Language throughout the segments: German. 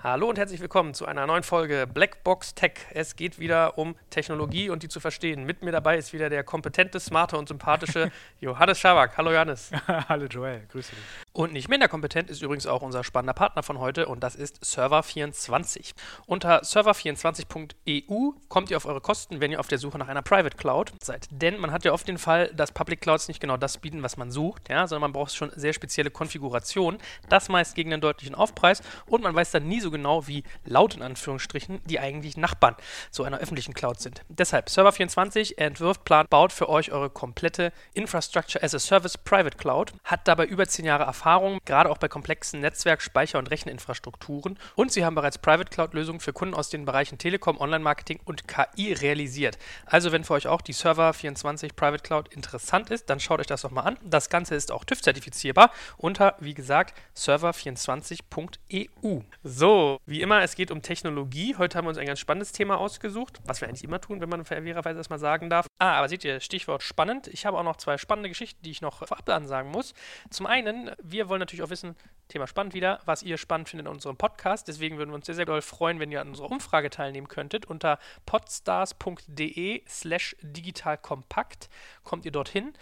Hallo und herzlich willkommen zu einer neuen Folge Blackbox Tech. Es geht wieder um Technologie und die zu verstehen. Mit mir dabei ist wieder der kompetente, smarte und sympathische Johannes Schabak. Hallo Johannes. Hallo Joel, grüße dich. Und nicht minder kompetent ist übrigens auch unser spannender Partner von heute und das ist Server24. Unter server24.eu kommt ihr auf eure Kosten, wenn ihr auf der Suche nach einer Private Cloud seid. Denn man hat ja oft den Fall, dass Public Clouds nicht genau das bieten, was man sucht, ja, sondern man braucht schon sehr spezielle Konfigurationen. Das meist gegen einen deutlichen Aufpreis und man weiß dann nie so so genau wie laut in Anführungsstrichen die eigentlich Nachbarn zu einer öffentlichen Cloud sind. Deshalb Server24 entwirft, plant, baut für euch eure komplette Infrastructure as a Service Private Cloud, hat dabei über zehn Jahre Erfahrung, gerade auch bei komplexen Netzwerk-, Speicher- und Recheninfrastrukturen und sie haben bereits Private Cloud-Lösungen für Kunden aus den Bereichen Telekom, Online-Marketing und KI realisiert. Also wenn für euch auch die Server24 Private Cloud interessant ist, dann schaut euch das doch mal an. Das Ganze ist auch TÜV-zertifizierbar unter, wie gesagt, server24.eu. So, wie immer, es geht um Technologie. Heute haben wir uns ein ganz spannendes Thema ausgesucht, was wir eigentlich immer tun, wenn man fairerweise erstmal sagen darf. Ah, aber seht ihr, Stichwort spannend. Ich habe auch noch zwei spannende Geschichten, die ich noch vorab ansagen muss. Zum einen, wir wollen natürlich auch wissen, Thema spannend wieder, was ihr spannend findet in unserem Podcast. Deswegen würden wir uns sehr, sehr doll freuen, wenn ihr an unserer Umfrage teilnehmen könntet. Unter podstars.de slash digitalkompakt kommt ihr dorthin.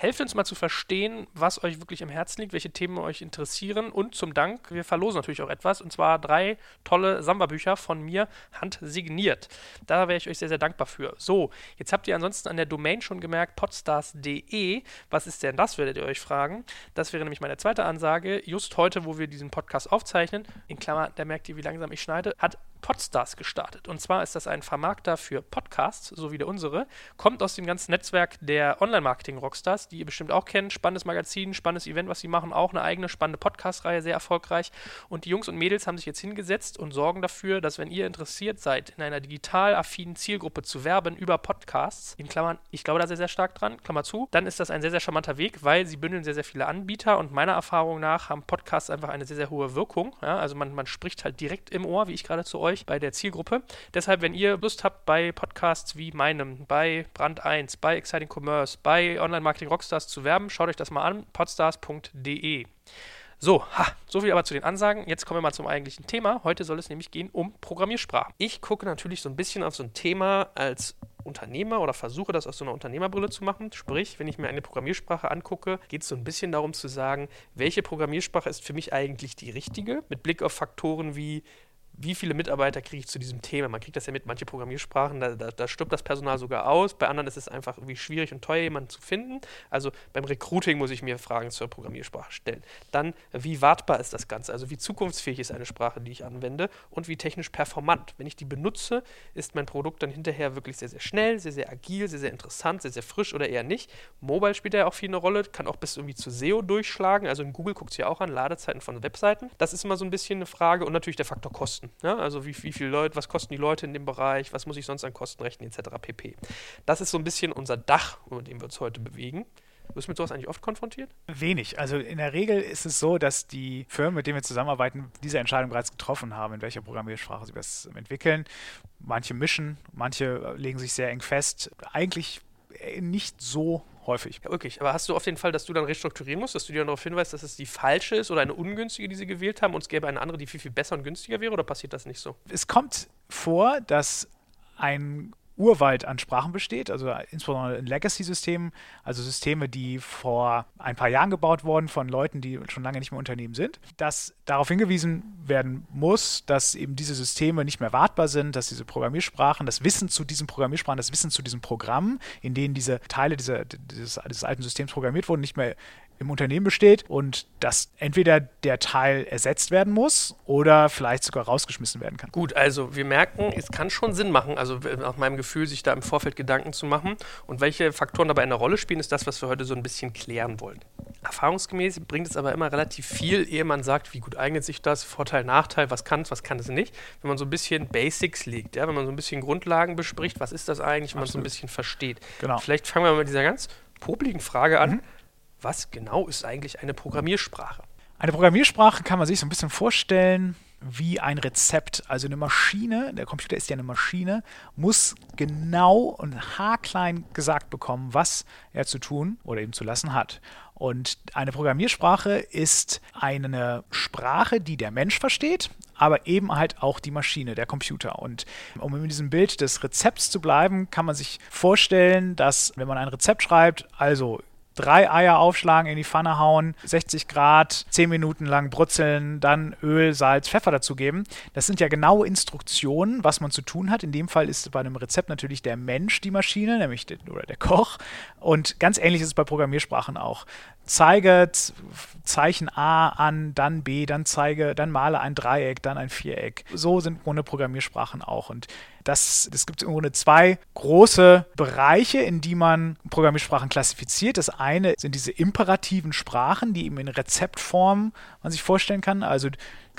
Helft uns mal zu verstehen, was euch wirklich im Herzen liegt, welche Themen euch interessieren. Und zum Dank, wir verlosen natürlich auch etwas. Und zwar drei tolle Samba-Bücher von mir handsigniert. Da wäre ich euch sehr, sehr dankbar für. So, jetzt habt ihr ansonsten an der Domain schon gemerkt, podstars.de. Was ist denn das, werdet ihr euch fragen. Das wäre nämlich meine zweite Ansage. Just heute, wo wir diesen Podcast aufzeichnen, in Klammer, da merkt ihr, wie langsam ich schneide, hat Podstars gestartet. Und zwar ist das ein Vermarkter für Podcasts, so wie der unsere, kommt aus dem ganzen Netzwerk der Online-Marketing-Rockstars, die ihr bestimmt auch kennt. Spannendes Magazin, spannendes Event, was sie machen, auch eine eigene spannende Podcast-Reihe, sehr erfolgreich. Und die Jungs und Mädels haben sich jetzt hingesetzt und sorgen dafür, dass wenn ihr interessiert seid, in einer digital affinen Zielgruppe zu werben über Podcasts, in Klammern, ich glaube da sehr, sehr stark dran, Klammer zu, dann ist das ein sehr, sehr charmanter Weg, weil sie bündeln sehr, sehr viele Anbieter und meiner Erfahrung nach haben Podcasts einfach eine sehr, sehr hohe Wirkung. Ja? Also man, man spricht halt direkt im Ohr, wie ich gerade zu euch, bei der Zielgruppe. Deshalb, wenn ihr Lust habt, bei Podcasts wie meinem, bei Brand 1, bei Exciting Commerce, bei Online Marketing Rockstars zu werben, schaut euch das mal an, podstars.de. So, ha, so viel aber zu den Ansagen. Jetzt kommen wir mal zum eigentlichen Thema. Heute soll es nämlich gehen um Programmiersprachen. Ich gucke natürlich so ein bisschen auf so ein Thema als Unternehmer oder versuche das aus so einer Unternehmerbrille zu machen. Sprich, wenn ich mir eine Programmiersprache angucke, geht es so ein bisschen darum zu sagen, welche Programmiersprache ist für mich eigentlich die richtige, mit Blick auf Faktoren wie wie viele Mitarbeiter kriege ich zu diesem Thema? Man kriegt das ja mit manchen Programmiersprachen, da, da, da stirbt das Personal sogar aus. Bei anderen ist es einfach irgendwie schwierig und teuer, jemanden zu finden. Also beim Recruiting muss ich mir Fragen zur Programmiersprache stellen. Dann, wie wartbar ist das Ganze? Also wie zukunftsfähig ist eine Sprache, die ich anwende und wie technisch performant. Wenn ich die benutze, ist mein Produkt dann hinterher wirklich sehr, sehr schnell, sehr, sehr agil, sehr, sehr interessant, sehr, sehr frisch oder eher nicht. Mobile spielt ja auch viel eine Rolle, kann auch bis irgendwie zu SEO durchschlagen. Also in Google guckt es ja auch an, Ladezeiten von Webseiten. Das ist immer so ein bisschen eine Frage und natürlich der Faktor Kosten. Ja, also wie, wie viele Leute, was kosten die Leute in dem Bereich, was muss ich sonst an Kosten rechnen, etc. pp. Das ist so ein bisschen unser Dach, über dem wir uns heute bewegen. Wirst du mit sowas eigentlich oft konfrontiert? Wenig. Also in der Regel ist es so, dass die Firmen, mit denen wir zusammenarbeiten, diese Entscheidung bereits getroffen haben, in welcher Programmiersprache sie das entwickeln. Manche mischen, manche legen sich sehr eng fest. Eigentlich nicht so häufig. Ja, wirklich. Aber hast du auf den Fall, dass du dann restrukturieren musst, dass du dir darauf hinweist, dass es die falsche ist oder eine ungünstige, die sie gewählt haben und es gäbe eine andere, die viel, viel besser und günstiger wäre oder passiert das nicht so? Es kommt vor, dass ein Urwald an Sprachen besteht, also insbesondere in Legacy-Systemen, also Systeme, die vor ein paar Jahren gebaut wurden von Leuten, die schon lange nicht mehr Unternehmen sind, dass darauf hingewiesen werden muss, dass eben diese Systeme nicht mehr wartbar sind, dass diese Programmiersprachen, das Wissen zu diesen Programmiersprachen, das Wissen zu diesen Programmen, in denen diese Teile dieser, dieses, dieses alten Systems programmiert wurden, nicht mehr im Unternehmen besteht und dass entweder der Teil ersetzt werden muss oder vielleicht sogar rausgeschmissen werden kann. Gut, also wir merken, es kann schon Sinn machen, also nach meinem Gefühl, sich da im Vorfeld Gedanken zu machen. Und welche Faktoren dabei eine Rolle spielen, ist das, was wir heute so ein bisschen klären wollen. Erfahrungsgemäß bringt es aber immer relativ viel, ehe man sagt, wie gut eignet sich das, Vorteil, Nachteil, was kann es, was kann es nicht. Wenn man so ein bisschen Basics legt, ja, wenn man so ein bisschen Grundlagen bespricht, was ist das eigentlich, wenn man so ein bisschen versteht. Genau. Vielleicht fangen wir mal mit dieser ganz popligen Frage an. Mhm was genau ist eigentlich eine Programmiersprache? Eine Programmiersprache kann man sich so ein bisschen vorstellen wie ein Rezept. Also eine Maschine, der Computer ist ja eine Maschine, muss genau und haarklein gesagt bekommen, was er zu tun oder eben zu lassen hat. Und eine Programmiersprache ist eine Sprache, die der Mensch versteht, aber eben halt auch die Maschine, der Computer. Und um in diesem Bild des Rezepts zu bleiben, kann man sich vorstellen, dass wenn man ein Rezept schreibt, also drei Eier aufschlagen, in die Pfanne hauen, 60 Grad, 10 Minuten lang brutzeln, dann Öl, Salz, Pfeffer dazugeben. Das sind ja genaue Instruktionen, was man zu tun hat. In dem Fall ist bei einem Rezept natürlich der Mensch die Maschine, nämlich der, oder der Koch. Und ganz ähnlich ist es bei Programmiersprachen auch. Zeige Zeichen A an, dann B, dann zeige, dann male ein Dreieck, dann ein Viereck. So sind ohne Programmiersprachen auch. Und das, es gibt im Grunde zwei große Bereiche, in die man Programmiersprachen klassifiziert. Das eine sind diese imperativen Sprachen, die eben in Rezeptform man sich vorstellen kann. Also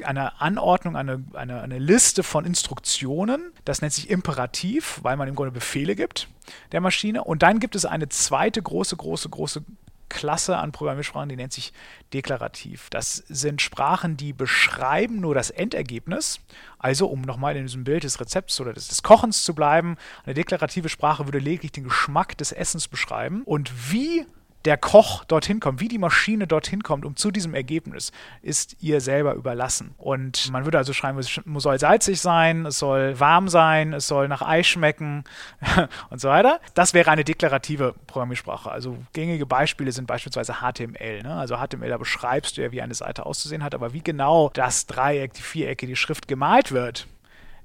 eine Anordnung, eine, eine, eine Liste von Instruktionen. Das nennt sich Imperativ, weil man im Grunde Befehle gibt der Maschine. Und dann gibt es eine zweite große, große, große Klasse an Programmiersprachen, die nennt sich deklarativ. Das sind Sprachen, die beschreiben nur das Endergebnis. Also, um nochmal in diesem Bild des Rezepts oder des, des, Kochens zu bleiben, eine deklarative Sprache würde lediglich den Geschmack des Essens beschreiben. Und wie der Koch dorthin kommt, wie die Maschine dorthin kommt, um zu diesem Ergebnis, ist ihr selber überlassen. Und man würde also schreiben, es soll salzig sein, es soll warm sein, es soll nach Ei schmecken und so weiter. Das wäre eine deklarative Programmiersprache. Also gängige Beispiele sind beispielsweise HTML. Ne? Also HTML, da beschreibst du ja, wie eine Seite auszusehen hat, aber wie genau das Dreieck, die Vierecke, die Schrift gemalt wird,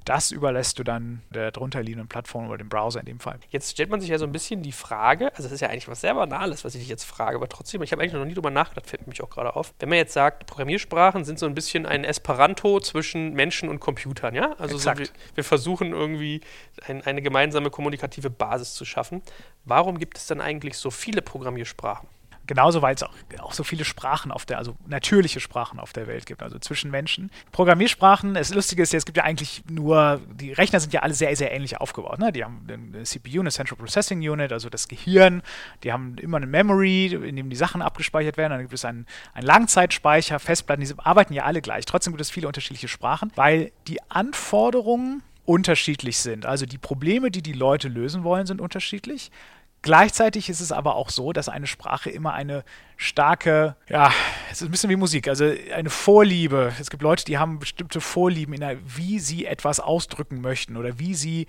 das überlässt du dann der drunterliegenden Plattform oder dem Browser in dem Fall. Jetzt stellt man sich ja so ein bisschen die Frage, also das ist ja eigentlich was sehr Banales, was ich dich jetzt frage, aber trotzdem, ich habe eigentlich noch nie drüber nachgedacht, fällt mich auch gerade auf. Wenn man jetzt sagt, Programmiersprachen sind so ein bisschen ein Esperanto zwischen Menschen und Computern, ja? Also so, wir, wir, versuchen irgendwie ein, eine gemeinsame kommunikative Basis zu schaffen. Warum gibt es dann eigentlich so viele Programmiersprachen? Genauso, weil es auch, auch so viele Sprachen auf der, also natürliche Sprachen auf der Welt gibt, also zwischen Menschen. Programmiersprachen, das Lustige ist ja, es gibt ja eigentlich nur, die Rechner sind ja alle sehr, sehr ähnlich aufgebaut. Ne? Die haben eine CPU, eine Central Processing Unit, also das Gehirn. Die haben immer eine Memory, in dem die Sachen abgespeichert werden. Dann gibt es einen, einen Langzeitspeicher, Festplatten, die arbeiten ja alle gleich. Trotzdem gibt es viele unterschiedliche Sprachen, weil die Anforderungen unterschiedlich sind. Also die Probleme, die die Leute lösen wollen, sind unterschiedlich. Gleichzeitig ist es aber auch so, dass eine Sprache immer eine starke, ja, es ist ein bisschen wie Musik, also eine Vorliebe. Es gibt Leute, die haben bestimmte Vorlieben, der, wie sie etwas ausdrücken möchten oder wie sie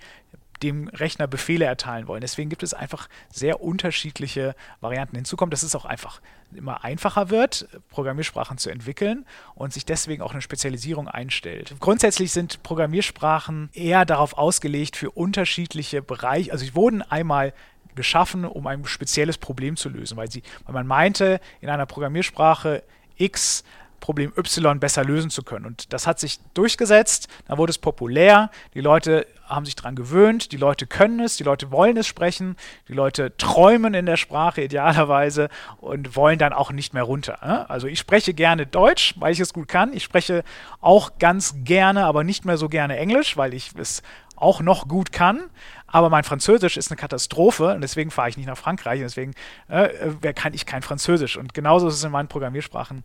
dem Rechner Befehle erteilen wollen. Deswegen gibt es einfach sehr unterschiedliche Varianten. Hinzu kommt, dass es auch einfach immer einfacher wird, Programmiersprachen zu entwickeln und sich deswegen auch eine Spezialisierung einstellt. Grundsätzlich sind Programmiersprachen eher darauf ausgelegt für unterschiedliche Bereiche. Also sie wurden einmal geschaffen, um ein spezielles Problem zu lösen, weil, sie, weil man meinte, in einer Programmiersprache X Problem Y besser lösen zu können. Und das hat sich durchgesetzt, dann wurde es populär, die Leute haben sich daran gewöhnt, die Leute können es, die Leute wollen es sprechen, die Leute träumen in der Sprache idealerweise und wollen dann auch nicht mehr runter. Ne? Also ich spreche gerne Deutsch, weil ich es gut kann. Ich spreche auch ganz gerne, aber nicht mehr so gerne Englisch, weil ich es auch noch gut kann. Aber mein Französisch ist eine Katastrophe und deswegen fahre ich nicht nach Frankreich. Deswegen äh, kann ich kein Französisch. Und genauso ist es in meinen Programmiersprachen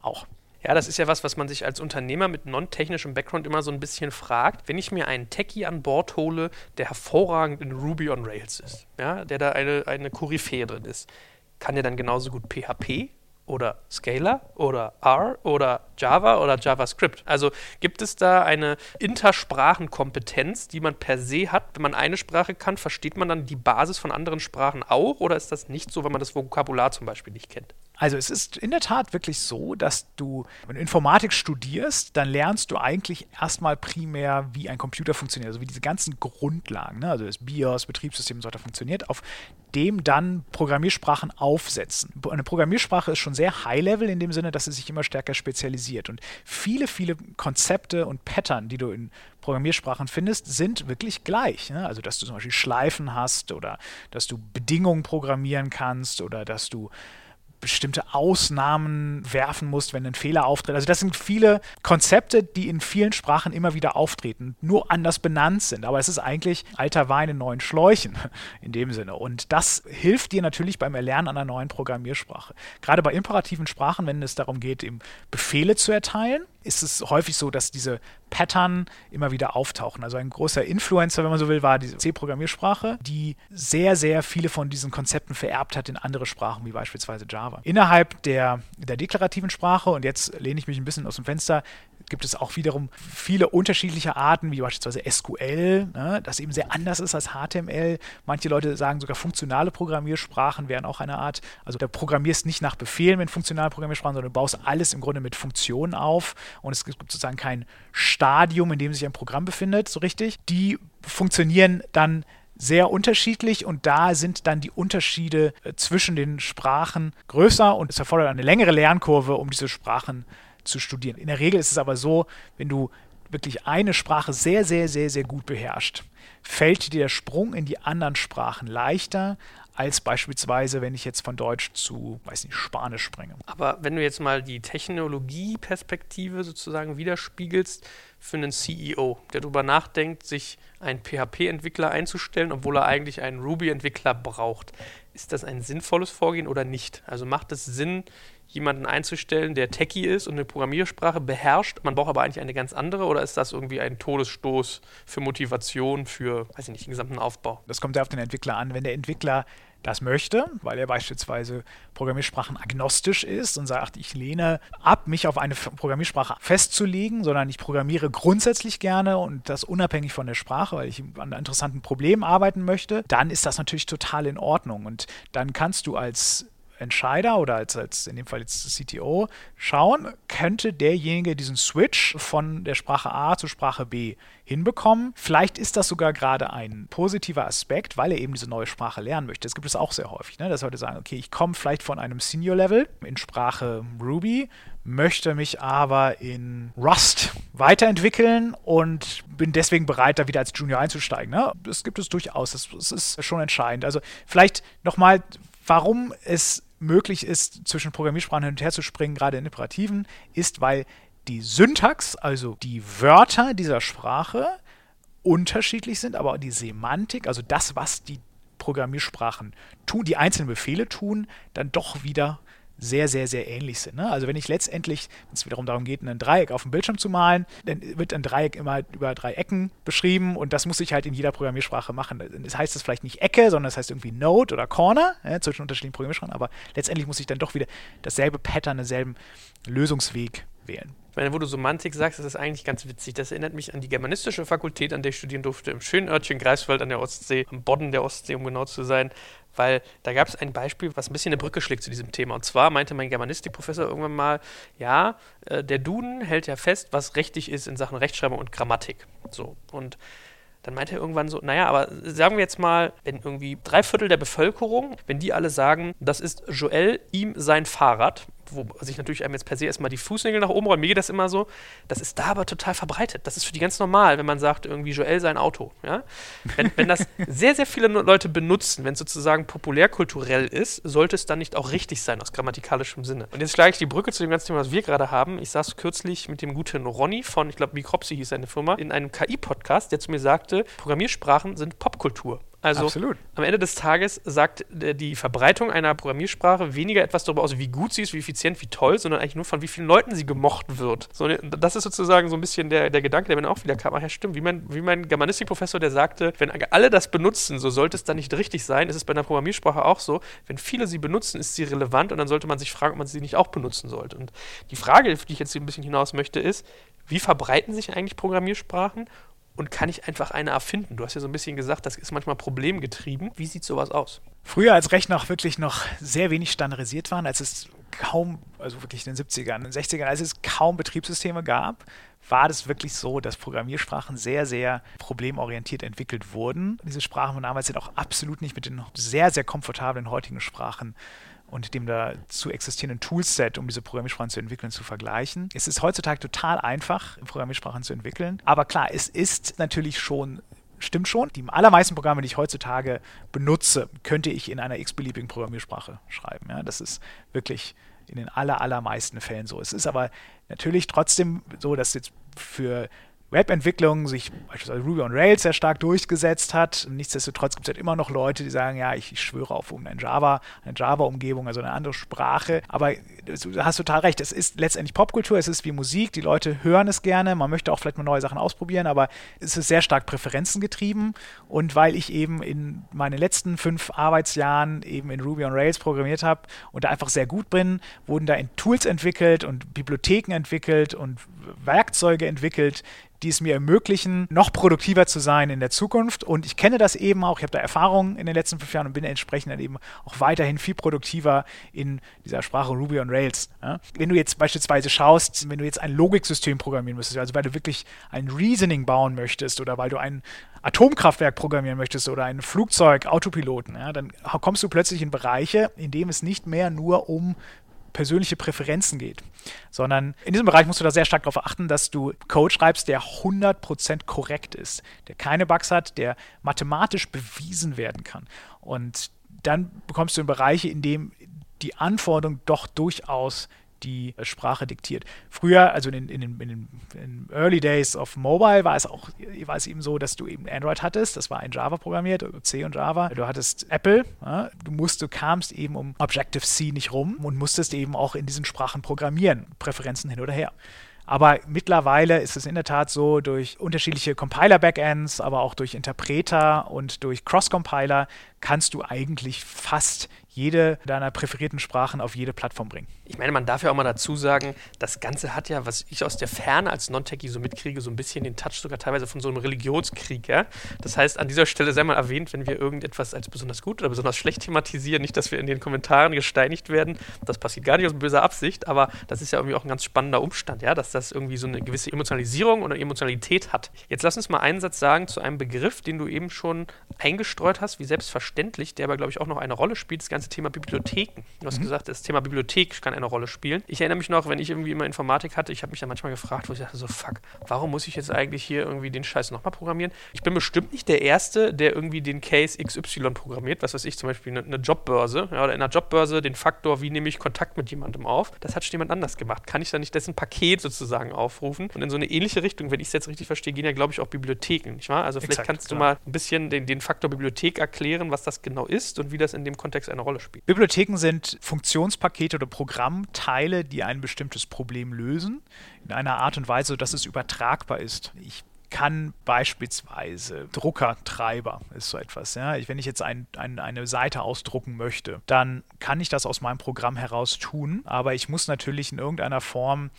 auch. Ja, das ist ja was, was man sich als Unternehmer mit non-technischem Background immer so ein bisschen fragt. Wenn ich mir einen Techie an Bord hole, der hervorragend in Ruby on Rails ist, ja, der da eine, eine Koryphäe drin ist, kann der dann genauso gut PHP oder Scala oder R oder Java oder JavaScript. Also gibt es da eine Intersprachenkompetenz, die man per se hat? Wenn man eine Sprache kann, versteht man dann die Basis von anderen Sprachen auch oder ist das nicht so, wenn man das Vokabular zum Beispiel nicht kennt? Also es ist in der Tat wirklich so, dass du, wenn du Informatik studierst, dann lernst du eigentlich erstmal primär, wie ein Computer funktioniert, also wie diese ganzen Grundlagen, ne? also das BIOS, Betriebssystem und so weiter funktioniert, auf dem dann Programmiersprachen aufsetzen. Eine Programmiersprache ist schon sehr high-level in dem Sinne, dass sie sich immer stärker spezialisiert. Und viele, viele Konzepte und Pattern, die du in Programmiersprachen findest, sind wirklich gleich. Ne? Also dass du zum Beispiel Schleifen hast oder dass du Bedingungen programmieren kannst oder dass du bestimmte Ausnahmen werfen musst, wenn ein Fehler auftritt. Also das sind viele Konzepte, die in vielen Sprachen immer wieder auftreten, nur anders benannt sind. Aber es ist eigentlich alter Wein in neuen Schläuchen in dem Sinne. Und das hilft dir natürlich beim Erlernen einer neuen Programmiersprache. Gerade bei imperativen Sprachen, wenn es darum geht, eben Befehle zu erteilen, ist es häufig so, dass diese Pattern immer wieder auftauchen. Also ein großer Influencer, wenn man so will, war diese C-Programmiersprache, die sehr, sehr viele von diesen Konzepten vererbt hat in andere Sprachen, wie beispielsweise Java. Innerhalb der, der deklarativen Sprache, und jetzt lehne ich mich ein bisschen aus dem Fenster, gibt es auch wiederum viele unterschiedliche Arten, wie beispielsweise SQL, ne, das eben sehr anders ist als HTML. Manche Leute sagen sogar funktionale Programmiersprachen wären auch eine Art, also da programmierst nicht nach Befehlen mit funktionalen Programmiersprachen, sondern du baust alles im Grunde mit Funktionen auf und es gibt sozusagen kein Stadium, in dem sich ein Programm befindet, so richtig. Die funktionieren dann sehr unterschiedlich und da sind dann die Unterschiede äh, zwischen den Sprachen größer und es erfordert eine längere Lernkurve, um diese Sprachen zu studieren. In der Regel ist es aber so, wenn du wirklich eine Sprache sehr, sehr, sehr, sehr gut beherrscht, fällt dir der Sprung in die anderen Sprachen leichter, als beispielsweise, wenn ich jetzt von Deutsch zu, weiß nicht, Spanisch springe. Aber wenn du jetzt mal die Technologieperspektive sozusagen widerspiegelst für einen CEO, der darüber nachdenkt, sich einen PHP-Entwickler einzustellen, obwohl er eigentlich einen Ruby-Entwickler braucht, ist das ein sinnvolles Vorgehen oder nicht? Also macht es Sinn, jemanden einzustellen, der Techie ist und eine Programmiersprache beherrscht. Man braucht aber eigentlich eine ganz andere oder ist das irgendwie ein Todesstoß für Motivation, für, weiß ich nicht, den gesamten Aufbau? Das kommt ja auf den Entwickler an. Wenn der Entwickler das möchte, weil er beispielsweise Programmiersprachen agnostisch ist und sagt, ich lehne ab, mich auf eine Programmiersprache festzulegen, sondern ich programmiere grundsätzlich gerne und das unabhängig von der Sprache, weil ich an interessanten Problemen arbeiten möchte, dann ist das natürlich total in Ordnung. Und dann kannst du als Entscheider oder als, als in dem Fall jetzt CTO schauen, könnte derjenige diesen Switch von der Sprache A zur Sprache B hinbekommen. Vielleicht ist das sogar gerade ein positiver Aspekt, weil er eben diese neue Sprache lernen möchte. Das gibt es auch sehr häufig, ne? dass Leute sagen, okay, ich komme vielleicht von einem Senior-Level in Sprache Ruby, möchte mich aber in Rust weiterentwickeln und bin deswegen bereit, da wieder als Junior einzusteigen. Ne? Das gibt es durchaus. Das, das ist schon entscheidend. Also vielleicht nochmal Warum es möglich ist, zwischen Programmiersprachen hin und her zu springen, gerade in Imperativen, ist, weil die Syntax, also die Wörter dieser Sprache, unterschiedlich sind, aber die Semantik, also das, was die Programmiersprachen tun, die einzelnen Befehle tun, dann doch wieder sehr, sehr, sehr ähnlich sind. Ne? Also wenn ich letztendlich, wenn es wiederum darum geht, ein Dreieck auf dem Bildschirm zu malen, dann wird ein Dreieck immer über drei Ecken beschrieben und das muss ich halt in jeder Programmiersprache machen. Das heißt es vielleicht nicht Ecke, sondern das heißt irgendwie Node oder Corner ja, zwischen unterschiedlichen Programmiersprachen, aber letztendlich muss ich dann doch wieder dasselbe Pattern, denselben Lösungsweg wählen. Ich meine, wo du Semantik sagst, das ist eigentlich ganz witzig. Das erinnert mich an die germanistische Fakultät, an der ich studieren durfte, im schönen Örtchen Greifswald an der Ostsee, am Bodden der Ostsee, um genau zu sein weil da gab es ein Beispiel, was ein bisschen eine Brücke schlägt zu diesem Thema. Und zwar meinte mein Germanistikprofessor irgendwann mal, ja, äh, der Duden hält ja fest, was richtig ist in Sachen Rechtschreibung und Grammatik. So. Und dann meinte er irgendwann so, naja, aber sagen wir jetzt mal, wenn irgendwie drei Viertel der Bevölkerung, wenn die alle sagen, das ist Joel ihm sein Fahrrad, wo sich natürlich einem jetzt per se erstmal die Fußnägel nach oben rollen, mir geht das immer so, das ist da aber total verbreitet. Das ist für die ganz normal, wenn man sagt, irgendwie Joel sein Auto. Ja? Wenn, wenn das sehr, sehr viele Leute benutzen, wenn es sozusagen populärkulturell ist, sollte es dann nicht auch richtig sein aus grammatikalischem Sinne. Und jetzt schlage ich die Brücke zu dem ganzen Thema, was wir gerade haben. Ich saß kürzlich mit dem guten Ronny von, ich glaube, Micropsy hieß seine Firma, in einem KI-Podcast, der zu mir sagte, Programmiersprachen sind Popkultur. Also Absolut. am Ende des Tages sagt die Verbreitung einer Programmiersprache weniger etwas darüber aus, wie gut sie ist, wie effizient, wie toll, sondern eigentlich nur von wie vielen Leuten sie gemocht wird. So, das ist sozusagen so ein bisschen der, der Gedanke, der mir auch wieder kam. Ach ja, stimmt, wie mein, wie mein Germanistikprofessor, der sagte, wenn alle das benutzen, so sollte es dann nicht richtig sein. Ist es bei einer Programmiersprache auch so. Wenn viele sie benutzen, ist sie relevant und dann sollte man sich fragen, ob man sie nicht auch benutzen sollte. Und die Frage, auf die ich jetzt hier ein bisschen hinaus möchte, ist, wie verbreiten sich eigentlich Programmiersprachen und kann ich einfach eine erfinden? Du hast ja so ein bisschen gesagt, das ist manchmal problemgetrieben. Wie sieht sowas aus? Früher, als Rechner auch wirklich noch sehr wenig standardisiert waren, als es kaum, also wirklich in den 70ern, in den 60ern, als es kaum Betriebssysteme gab, war das wirklich so, dass Programmiersprachen sehr, sehr problemorientiert entwickelt wurden. Diese Sprachen von damals sind auch absolut nicht mit den sehr, sehr komfortablen heutigen Sprachen und dem dazu existierenden Toolset, um diese Programmiersprachen zu entwickeln, zu vergleichen. Es ist heutzutage total einfach, Programmiersprachen zu entwickeln. Aber klar, es ist natürlich schon stimmt schon. Die allermeisten Programme, die ich heutzutage benutze, könnte ich in einer x-beliebigen Programmiersprache schreiben. Ja, das ist wirklich in den aller, allermeisten Fällen so. Es ist aber natürlich trotzdem so, dass jetzt für Webentwicklung sich beispielsweise Ruby on Rails sehr stark durchgesetzt hat. Nichtsdestotrotz gibt es halt immer noch Leute, die sagen, ja, ich, ich schwöre auf ein Java, eine Java-Umgebung, also eine andere Sprache. Aber du hast total recht, es ist letztendlich Popkultur, es ist wie Musik, die Leute hören es gerne, man möchte auch vielleicht mal neue Sachen ausprobieren, aber es ist sehr stark präferenzengetrieben. Und weil ich eben in meinen letzten fünf Arbeitsjahren eben in Ruby on Rails programmiert habe und da einfach sehr gut bin, wurden da in Tools entwickelt und Bibliotheken entwickelt und Werkzeuge entwickelt, die es mir ermöglichen, noch produktiver zu sein in der Zukunft. Und ich kenne das eben auch, ich habe da Erfahrung in den letzten fünf Jahren und bin entsprechend dann eben auch weiterhin viel produktiver in dieser Sprache Ruby on Rails. Ja? Wenn du jetzt beispielsweise schaust, wenn du jetzt ein Logiksystem programmieren müsstest, also weil du wirklich ein Reasoning bauen möchtest oder weil du ein Atomkraftwerk programmieren möchtest oder ein Flugzeug, Autopiloten, ja, dann kommst du plötzlich in Bereiche, in denen es nicht mehr nur um persönliche Präferenzen geht, sondern in diesem Bereich musst du da sehr stark darauf achten, dass du Code schreibst, der 100% korrekt ist, der keine Bugs hat, der mathematisch bewiesen werden kann. Und dann bekommst du in Bereiche, in denen die Anforderungen doch durchaus die Sprache diktiert. Früher, also in, in, in, in, den Early Days of Mobile, war es auch war es eben so, dass du eben Android hattest, das war in Java programmiert, C und Java. Du hattest Apple, ja, du musst, du kamst eben um Objective-C nicht rum und musstest eben auch in diesen Sprachen programmieren, Präferenzen hin oder her. Aber mittlerweile ist es in der Tat so, durch unterschiedliche Compiler-Backends, aber auch durch Interpreter und durch Cross-Compiler kannst du eigentlich fast jede deiner präferierten Sprachen auf jede Plattform bringen. Ich meine, man darf ja auch mal dazu sagen, das Ganze hat ja, was ich aus der Ferne als Non-Techie so mitkriege, so ein bisschen den Touch sogar teilweise von so einem Religionskrieg. Ja? Das heißt, an dieser Stelle sei mal erwähnt, wenn wir irgendetwas als besonders gut oder besonders schlecht thematisieren, nicht, dass wir in den Kommentaren gesteinigt werden. Das passiert gar nicht aus böser Absicht, aber das ist ja irgendwie auch ein ganz spannender Umstand, ja? dass das irgendwie so eine gewisse Emotionalisierung oder Emotionalität hat. Jetzt lass uns mal einen Satz sagen zu einem Begriff, den du eben schon eingestreut hast, wie selbstverständlich, der aber, glaube ich, auch noch eine Rolle spielt, das ganze Thema Bibliotheken. Du hast mhm. gesagt, das Thema Bibliothek kann eine Rolle spielen. Ich erinnere mich noch, wenn ich irgendwie immer Informatik hatte, ich habe mich da manchmal gefragt, wo ich dachte so, fuck, warum muss ich jetzt eigentlich hier irgendwie den Scheiß nochmal programmieren? Ich bin bestimmt nicht der Erste, der irgendwie den Case XY programmiert, was weiß ich, zum Beispiel eine, eine Jobbörse, ja, oder in einer Jobbörse den Faktor, wie nehme ich Kontakt mit jemandem auf. Das hat schon jemand anders gemacht. Kann ich da nicht dessen Paket sozusagen aufrufen? Und in so eine ähnliche Richtung, wenn ich es jetzt richtig verstehe, gehen ja, glaube ich, auch Bibliotheken, nicht wahr? Also vielleicht Exakt, kannst du klar. mal ein bisschen den, den Faktor Bibliothek erklären, was das genau ist und wie das in dem Kontext eine Rolle spielt. Bibliotheken sind Funktionspakete oder Programmteile, die ein bestimmtes Problem lösen, in einer Art und Weise, dass es übertragbar ist. Ich kann beispielsweise Druckertreiber ist so etwas. Ja? wenn ich jetzt ein, ein, eine Seite ausdrucken möchte, dann kann ich das aus meinem Programm heraus tun, aber ich muss natürlich in irgendeiner Form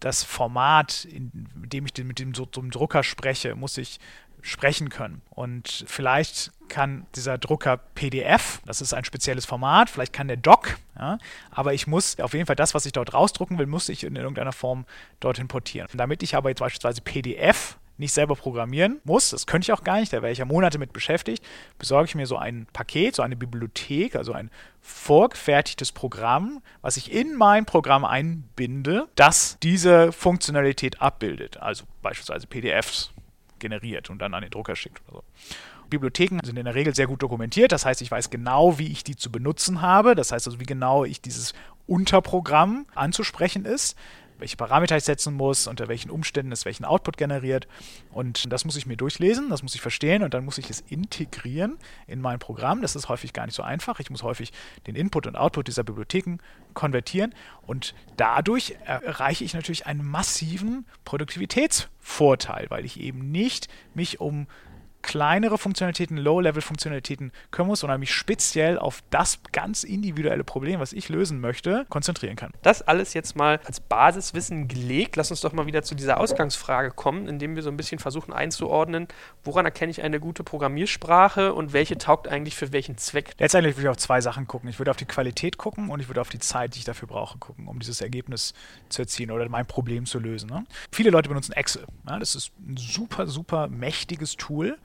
das Format, in dem ich mit dem, so, dem Drucker spreche, muss ich sprechen können. Und vielleicht kann dieser Drucker PDF, das ist ein spezielles Format, vielleicht kann der Doc, ja, aber ich muss auf jeden Fall das, was ich dort rausdrucken will, muss ich in irgendeiner Form dorthin portieren. Und damit ich aber jetzt beispielsweise PDF nicht selber programmieren muss, das könnte ich auch gar nicht, da wäre ich ja Monate mit beschäftigt, besorge ich mir so ein Paket, so eine Bibliothek, also ein vorgefertigtes Programm, was ich in mein Programm einbinde, das diese Funktionalität abbildet, also beispielsweise PDFs generiert und dann an den Drucker schickt oder so. Bibliotheken sind in der Regel sehr gut dokumentiert. Das heißt, ich weiß genau, wie ich die zu benutzen habe. Das heißt also, wie genau ich dieses Unterprogramm anzusprechen ist welche Parameter ich setzen muss, unter welchen Umständen es welchen Output generiert. Und das muss ich mir durchlesen, das muss ich verstehen und dann muss ich es integrieren in mein Programm. Das ist häufig gar nicht so einfach. Ich muss häufig den Input und Output dieser Bibliotheken konvertieren und dadurch erreiche ich natürlich einen massiven Produktivitätsvorteil, weil ich eben nicht mich um kleinere Funktionalitäten, Low-Level-Funktionalitäten kümmern muss, sondern mich speziell auf das ganz individuelle Problem, was ich lösen möchte, konzentrieren kann. Das alles jetzt mal als Basiswissen gelegt. Lass uns doch mal wieder zu dieser Ausgangsfrage kommen, indem wir so ein bisschen versuchen einzuordnen, woran erkenne ich eine gute Programmiersprache und welche taugt eigentlich für welchen Zweck? Letztendlich würde ich auf zwei Sachen gucken. Ich würde auf die Qualität gucken und ich würde auf die Zeit, die ich dafür brauche, gucken, um dieses Ergebnis zu erzielen oder mein Problem zu lösen. Ne? Viele Leute benutzen Excel. Ja? Das ist ein super, super mächtiges Tool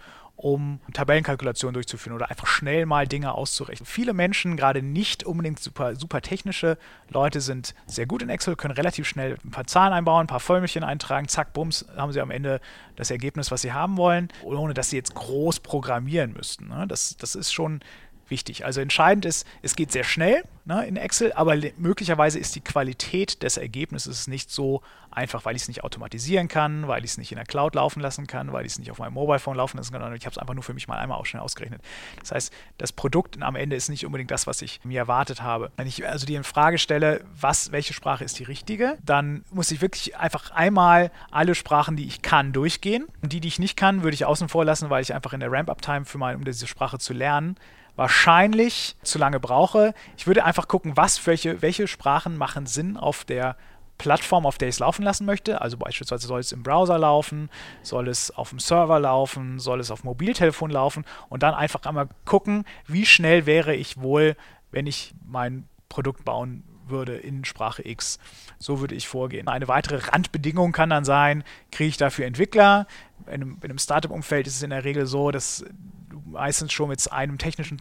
um Tabellenkalkulationen durchzuführen oder einfach schnell mal Dinge auszurechnen. Viele Menschen, gerade nicht unbedingt super, super technische Leute, sind sehr gut in Excel, können relativ schnell ein paar Zahlen einbauen, ein paar Vollmännchen eintragen, zack, bums, haben sie am Ende das Ergebnis, was sie haben wollen, ohne dass sie jetzt groß programmieren müssten. Ne? Das, das ist schon wichtig. Also entscheidend ist, es geht sehr schnell ne, in Excel, aber möglicherweise ist die Qualität des Ergebnisses nicht so einfach, weil ich es nicht automatisieren kann, weil ich es nicht in der Cloud laufen lassen kann, weil ich es nicht auf meinem Mobile Phone laufen lassen kann, sondern ich habe es einfach nur für mich mal einmal auch schnell ausgerechnet. Das heißt, das Produkt am Ende ist nicht unbedingt das, was ich mir erwartet habe. Wenn ich also die Frage stelle, was, welche Sprache ist die richtige, dann muss ich wirklich einfach einmal alle Sprachen, die ich kann, durchgehen. Und die, die ich nicht kann, würde ich außen vor lassen, weil ich einfach in der Ramp-Up-Time für mal, um diese Sprache zu lernen, wahrscheinlich zu lange brauche. Ich würde einfach gucken, was, welche, welche Sprachen machen Sinn auf der Plattform, auf der ich es laufen lassen möchte. Also beispielsweise soll es im Browser laufen, soll es auf dem Server laufen, soll es auf Mobiltelefon laufen und dann einfach einmal gucken, wie schnell wäre ich wohl, wenn ich mein Produkt bauen würde in Sprache X. So würde ich vorgehen. Eine weitere Randbedingung kann dann sein, kriege ich dafür Entwickler? In einem, in einem Startup-Umfeld ist es in der Regel so, dass meistens schon mit einem technischen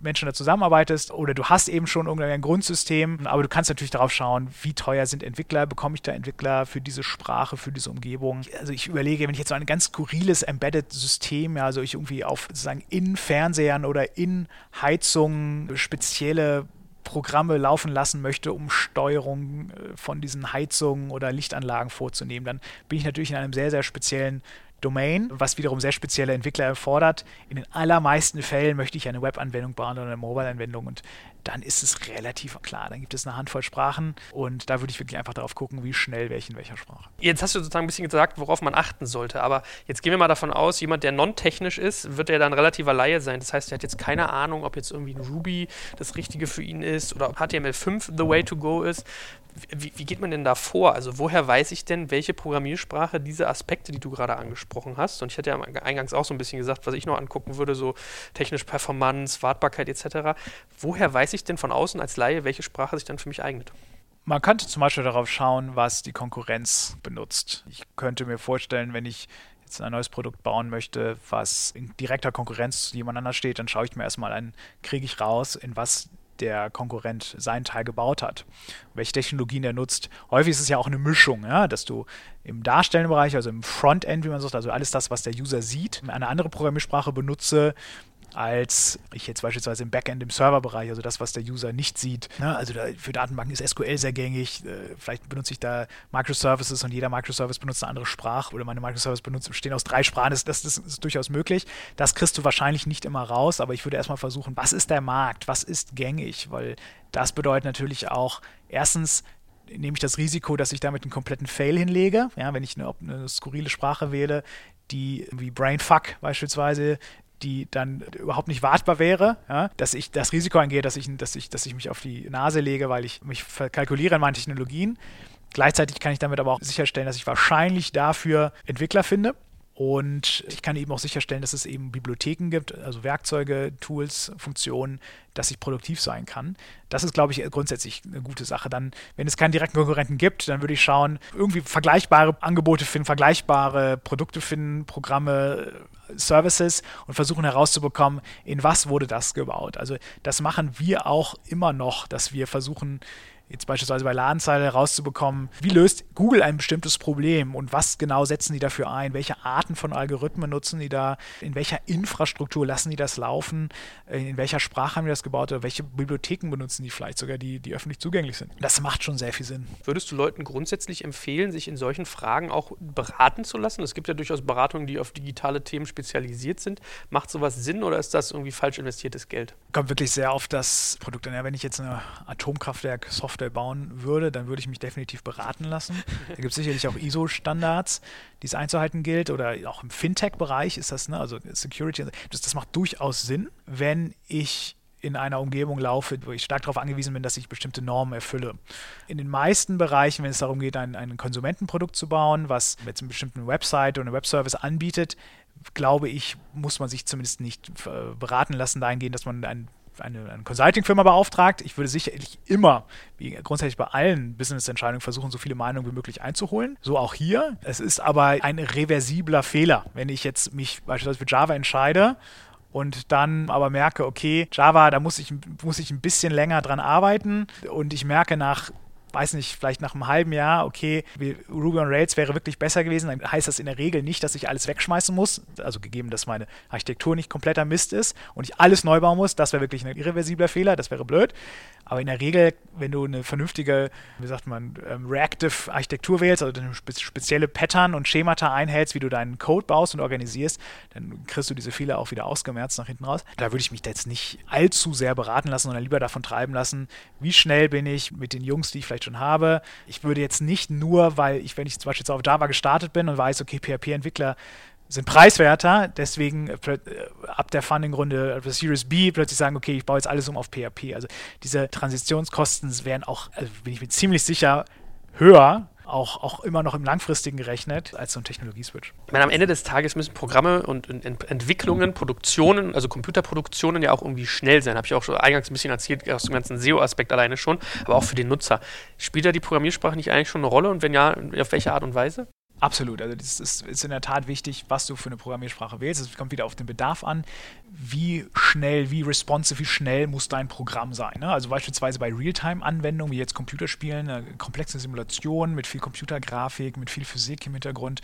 Menschen da zusammenarbeitest oder du hast eben schon irgendein Grundsystem, aber du kannst natürlich darauf schauen, wie teuer sind Entwickler, bekomme ich da Entwickler für diese Sprache, für diese Umgebung. Also ich überlege, wenn ich jetzt so ein ganz skurriles Embedded-System, ja, also ich irgendwie auf sozusagen in Fernsehern oder in Heizungen spezielle Programme laufen lassen möchte, um Steuerung äh, von diesen Heizungen oder Lichtanlagen vorzunehmen, dann bin ich natürlich in einem sehr, sehr speziellen Domain, was wiederum sehr spezielle Entwickler erfordert. In den allermeisten Fällen möchte ich eine Web-Anwendung bauen oder eine Mobile-Anwendung und dann ist es relativ klar. Dann gibt es eine Handvoll Sprachen und da würde ich wirklich einfach darauf gucken, wie schnell welche in welcher Sprache. Jetzt hast du sozusagen ein bisschen gesagt, worauf man achten sollte, aber jetzt gehen wir mal davon aus, jemand, der non-technisch ist, wird ja dann relativer Laie sein. Das heißt, er hat jetzt keine Ahnung, ob jetzt irgendwie ein Ruby das Richtige für ihn ist oder HTML5 the way to go ist. Wie, wie, geht man denn da vor? Also woher weiß ich denn, welche Programmiersprache diese Aspekte, die du gerade angesprochen hast, und ich hatte ja eingangs auch so ein bisschen gesagt, was ich noch angucken würde, so technische Performance, Wartbarkeit etc., woher weiß ich denn von außen als Laie, welche Sprache sich dann für mich eignet? Man könnte zum Beispiel darauf schauen, was die Konkurrenz benutzt. Ich könnte mir vorstellen, wenn ich jetzt ein neues Produkt bauen möchte, was in direkter Konkurrenz zu jemand anders steht, dann schaue ich mir erstmal an, kriege ich raus, in was der Konkurrent seinen Teil gebaut hat, welche Technologien er nutzt. Häufig ist es ja auch eine Mischung, ja, dass du im darstellenden Bereich, also im Frontend, wie man sagt, also alles das, was der User sieht, eine andere Programmiersprache benutze, als ich jetzt beispielsweise im Backend, im Serverbereich, also das, was der User nicht sieht. Ne? Also da, für Datenbanken ist SQL sehr gängig. Äh, vielleicht benutze ich da Microservices und jeder Microservice benutzt eine andere Sprache oder meine Microservices benutzen, bestehen aus drei Sprachen. Das, das, das ist durchaus möglich. Das kriegst du wahrscheinlich nicht immer raus, aber ich würde erstmal versuchen, was ist der Markt? Was ist gängig? Weil das bedeutet natürlich auch, erstens, nehme ich das Risiko, dass ich damit einen kompletten Fail hinlege. Ja, wenn ich eine, eine skurrile Sprache wähle, die wie Brainfuck beispielsweise die dann überhaupt nicht wartbar wäre, ja, dass ich das Risiko eingehe, dass ich, dass, ich, dass ich mich auf die Nase lege, weil ich mich kalkuliere in meinen Technologien. Gleichzeitig kann ich damit aber auch sicherstellen, dass ich wahrscheinlich dafür Entwickler finde. Und ich kann eben auch sicherstellen, dass es eben Bibliotheken gibt, also Werkzeuge, Tools, Funktionen, dass ich produktiv sein kann. Das ist, glaube ich, grundsätzlich eine gute Sache. Dann, wenn es keinen direkten Konkurrenten gibt, dann würde ich schauen, irgendwie vergleichbare Angebote finden, vergleichbare Produkte finden, Programme, Services und versuchen herauszubekommen, in was wurde das gebaut. Also das machen wir auch immer noch, dass wir versuchen, jetzt beispielsweise bei Ladenzeile herauszubekommen, wie löst Google ein bestimmtes Problem und was genau setzen die dafür ein, welche Arten von Algorithmen nutzen die da, in welcher Infrastruktur lassen die das laufen, in welcher Sprache haben die das gebaut oder welche Bibliotheken benutzen die vielleicht sogar, die, die öffentlich zugänglich sind. Das macht schon sehr viel Sinn. Würdest du Leuten grundsätzlich empfehlen, sich in solchen Fragen auch beraten zu lassen? Es gibt ja durchaus Beratungen, die auf digitale Themen spezialisiert sind. Macht sowas Sinn oder ist das irgendwie falsch investiertes Geld? Kommt wirklich sehr auf das Produkt an. Ja, wenn ich jetzt eine Atomkraftwerk-Software Software bauen würde, dann würde ich mich definitiv beraten lassen. Da gibt es sicherlich auch ISO-Standards, die es einzuhalten gilt. Oder auch im Fintech-Bereich ist das, ne, also Security. Das, das macht durchaus Sinn, wenn ich in einer Umgebung laufe, wo ich stark darauf angewiesen bin, dass ich bestimmte Normen erfülle. In den meisten Bereichen, wenn es darum geht, ein, ein Konsumentenprodukt zu bauen, was jetzt eine bestimmte Website oder eine Webservice anbietet, glaube ich, muss man sich zumindest nicht äh, beraten lassen dahingehend, dass man ein eine, eine Consulting-Firma beauftragt. Ich würde sicherlich immer, wie grundsätzlich bei allen Business-Entscheidungen, versuchen, so viele Meinungen wie möglich einzuholen. So auch hier. Es ist aber ein reversibler Fehler, wenn ich jetzt mich beispielsweise für Java entscheide und dann aber merke, okay, Java, da muss ich, muss ich ein bisschen länger dran arbeiten und ich merke nach weiß nicht, vielleicht nach einem halben Jahr, okay, Ruby on Rails wäre wirklich besser gewesen, dann heißt das in der Regel nicht, dass ich alles wegschmeißen muss. Also gegeben, dass meine Architektur nicht kompletter Mist ist und ich alles neu bauen muss, das wäre wirklich ein irreversibler Fehler, das wäre blöd. Aber in der Regel, wenn du eine vernünftige, wie sagt man, ähm, reactive Architektur wählst, also spezielle Pattern und Schemata einhältst, wie du deinen Code baust und organisierst, dann kriegst du diese Fehler auch wieder ausgemerzt nach hinten raus. Da würde ich mich jetzt nicht allzu sehr beraten lassen, sondern lieber davon treiben lassen, wie schnell bin ich mit den Jungs, die ich vielleicht schon habe. Ich würde jetzt nicht nur, weil ich, wenn ich zum Beispiel jetzt auf Java gestartet bin und weiß, okay, PHP-Entwickler sind preiswerter, deswegen äh, äh, ab der Funding-Runde der Series B plötzlich sagen, okay, ich baue jetzt alles um auf PHP. Also diese Transitionskosten wären auch, also bin ich mir ziemlich sicher, höher, auch, auch immer noch im langfristigen gerechnet, als so ein Technologieswitch. Ich meine, am Ende des Tages müssen Programme und Entwicklungen, Produktionen, also Computerproduktionen ja auch irgendwie schnell sein. Habe ich auch schon eingangs ein bisschen erzählt, aus dem ganzen SEO-Aspekt alleine schon, aber auch für den Nutzer. Spielt da die Programmiersprache nicht eigentlich schon eine Rolle und wenn ja, auf welche Art und Weise? Absolut. Also das ist, ist, in der Tat wichtig, was du für eine Programmiersprache wählst. Es kommt wieder auf den Bedarf an. Wie schnell, wie responsive, wie schnell muss dein Programm sein. Ne? Also beispielsweise bei Realtime-Anwendungen, wie jetzt Computerspielen, eine komplexe Simulation mit viel Computergrafik, mit viel Physik im Hintergrund,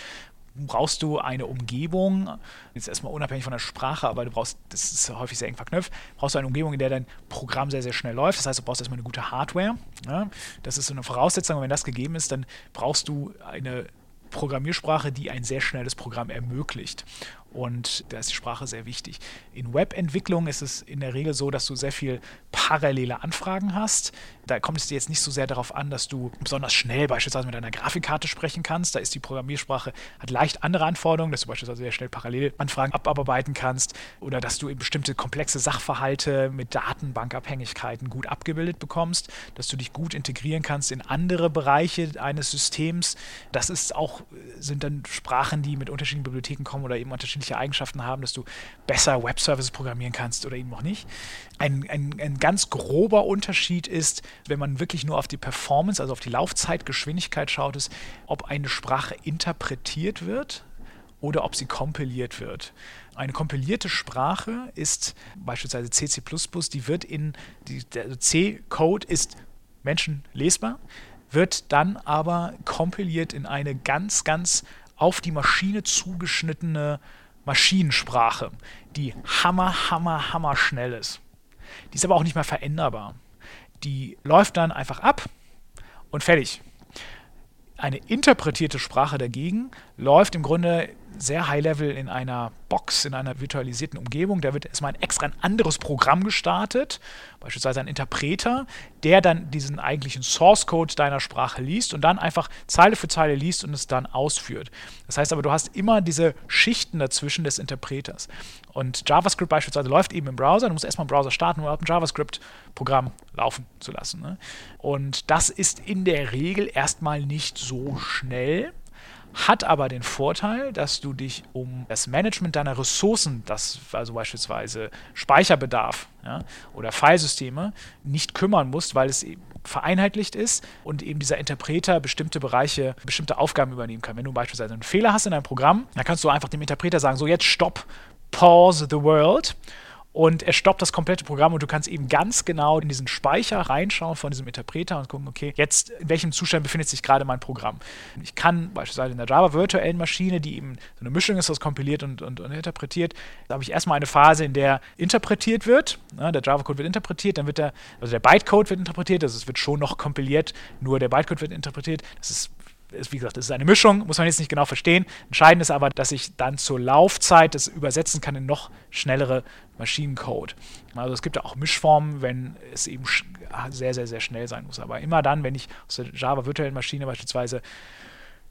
brauchst du eine Umgebung, jetzt erstmal unabhängig von der Sprache, aber du brauchst, das ist häufig sehr eng verknüpft, brauchst du eine Umgebung, in der dein Programm sehr, sehr schnell läuft. Das heißt, du brauchst erstmal eine gute Hardware. Ja? Das ist so eine Voraussetzung. Und wenn das gegeben ist, dann brauchst du eine Programmiersprache, die ein sehr schnelles Programm ermöglicht. Und da ist die Sprache sehr wichtig. In Webentwicklung ist es in der Regel so, dass du sehr viel parallele Anfragen hast. Da kommt es dir jetzt nicht so sehr darauf an, dass du besonders schnell beispielsweise mit einer Grafikkarte sprechen kannst. Da ist die Programmiersprache, hat leicht andere Anforderungen, dass du beispielsweise sehr schnell parallel Anfragen abarbeiten kannst oder dass du eben bestimmte komplexe Sachverhalte mit Datenbankabhängigkeiten gut abgebildet bekommst, dass du dich gut integrieren kannst in andere Bereiche eines Systems. Das ist auch, sind dann Sprachen, die mit unterschiedlichen Bibliotheken kommen oder eben unterschiedliche unterschiedliche Eigenschaften haben, dass du besser Web-Services programmieren kannst oder eben auch nicht. Ein, ein, ein ganz grober Unterschied ist, wenn man wirklich nur auf die Performance, also auf die Laufzeitgeschwindigkeit schaut, ist, ob eine Sprache interpretiert wird oder ob sie kompiliert wird. Eine kompilierte Sprache ist beispielsweise CC++, die wird in, die, der C-Code ist menschenlesbar, wird dann aber kompiliert in eine ganz, ganz auf die Maschine zugeschnittene Maschinensprache, die hammer, hammer, hammer schnell ist. Die ist aber auch nicht mehr veränderbar. Die läuft dann einfach ab und fertig. Eine interpretierte Sprache dagegen läuft im Grunde sehr high-level in einer Box, in einer virtualisierten Umgebung. Da wird erstmal ein extra ein anderes Programm gestartet, beispielsweise ein Interpreter, der dann diesen eigentlichen Source-Code deiner Sprache liest und dann einfach Zeile für Zeile liest und es dann ausführt. Das heißt aber, du hast immer diese Schichten dazwischen des Interpreters. Und JavaScript beispielsweise läuft eben im Browser. Du musst erstmal einen Browser starten, um ein JavaScript-Programm laufen zu lassen. Ne? Und das ist in der Regel erstmal nicht so schnell hat aber den Vorteil, dass du dich um das Management deiner Ressourcen, das also beispielsweise Speicherbedarf ja, oder Filesysteme, nicht kümmern musst, weil es eben vereinheitlicht ist und eben dieser Interpreter bestimmte Bereiche, bestimmte Aufgaben übernehmen kann. Wenn du beispielsweise einen Fehler hast in deinem Programm, dann kannst du einfach dem Interpreter sagen, so jetzt stopp, pause the world und er stoppt das komplette Programm und du kannst eben ganz genau in diesen Speicher reinschauen von diesem Interpreter und gucken, okay, jetzt in welchem Zustand befindet sich gerade mein Programm. Ich kann beispielsweise in der Java virtuellen Maschine, die eben so eine Mischung ist aus kompiliert und, und, und interpretiert, da habe ich erstmal eine Phase, in der interpretiert wird. Ja, der Java-Code wird interpretiert, dann wird der, also der Bytecode wird interpretiert, also es wird schon noch kompiliert, nur der Bytecode wird interpretiert. Das ist ist, wie gesagt, es ist eine Mischung, muss man jetzt nicht genau verstehen. Entscheidend ist aber, dass ich dann zur Laufzeit das übersetzen kann in noch schnellere Maschinencode. Also es gibt ja auch Mischformen, wenn es eben sehr, sehr, sehr schnell sein muss. Aber immer dann, wenn ich aus der Java virtuellen Maschine beispielsweise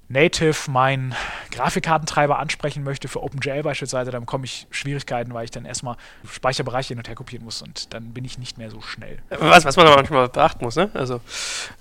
Native meinen Grafikkartentreiber ansprechen möchte für OpenGL beispielsweise, dann bekomme ich Schwierigkeiten, weil ich dann erstmal Speicherbereiche hin und her kopieren muss und dann bin ich nicht mehr so schnell. Was, was man aber manchmal beachten muss, ne? Also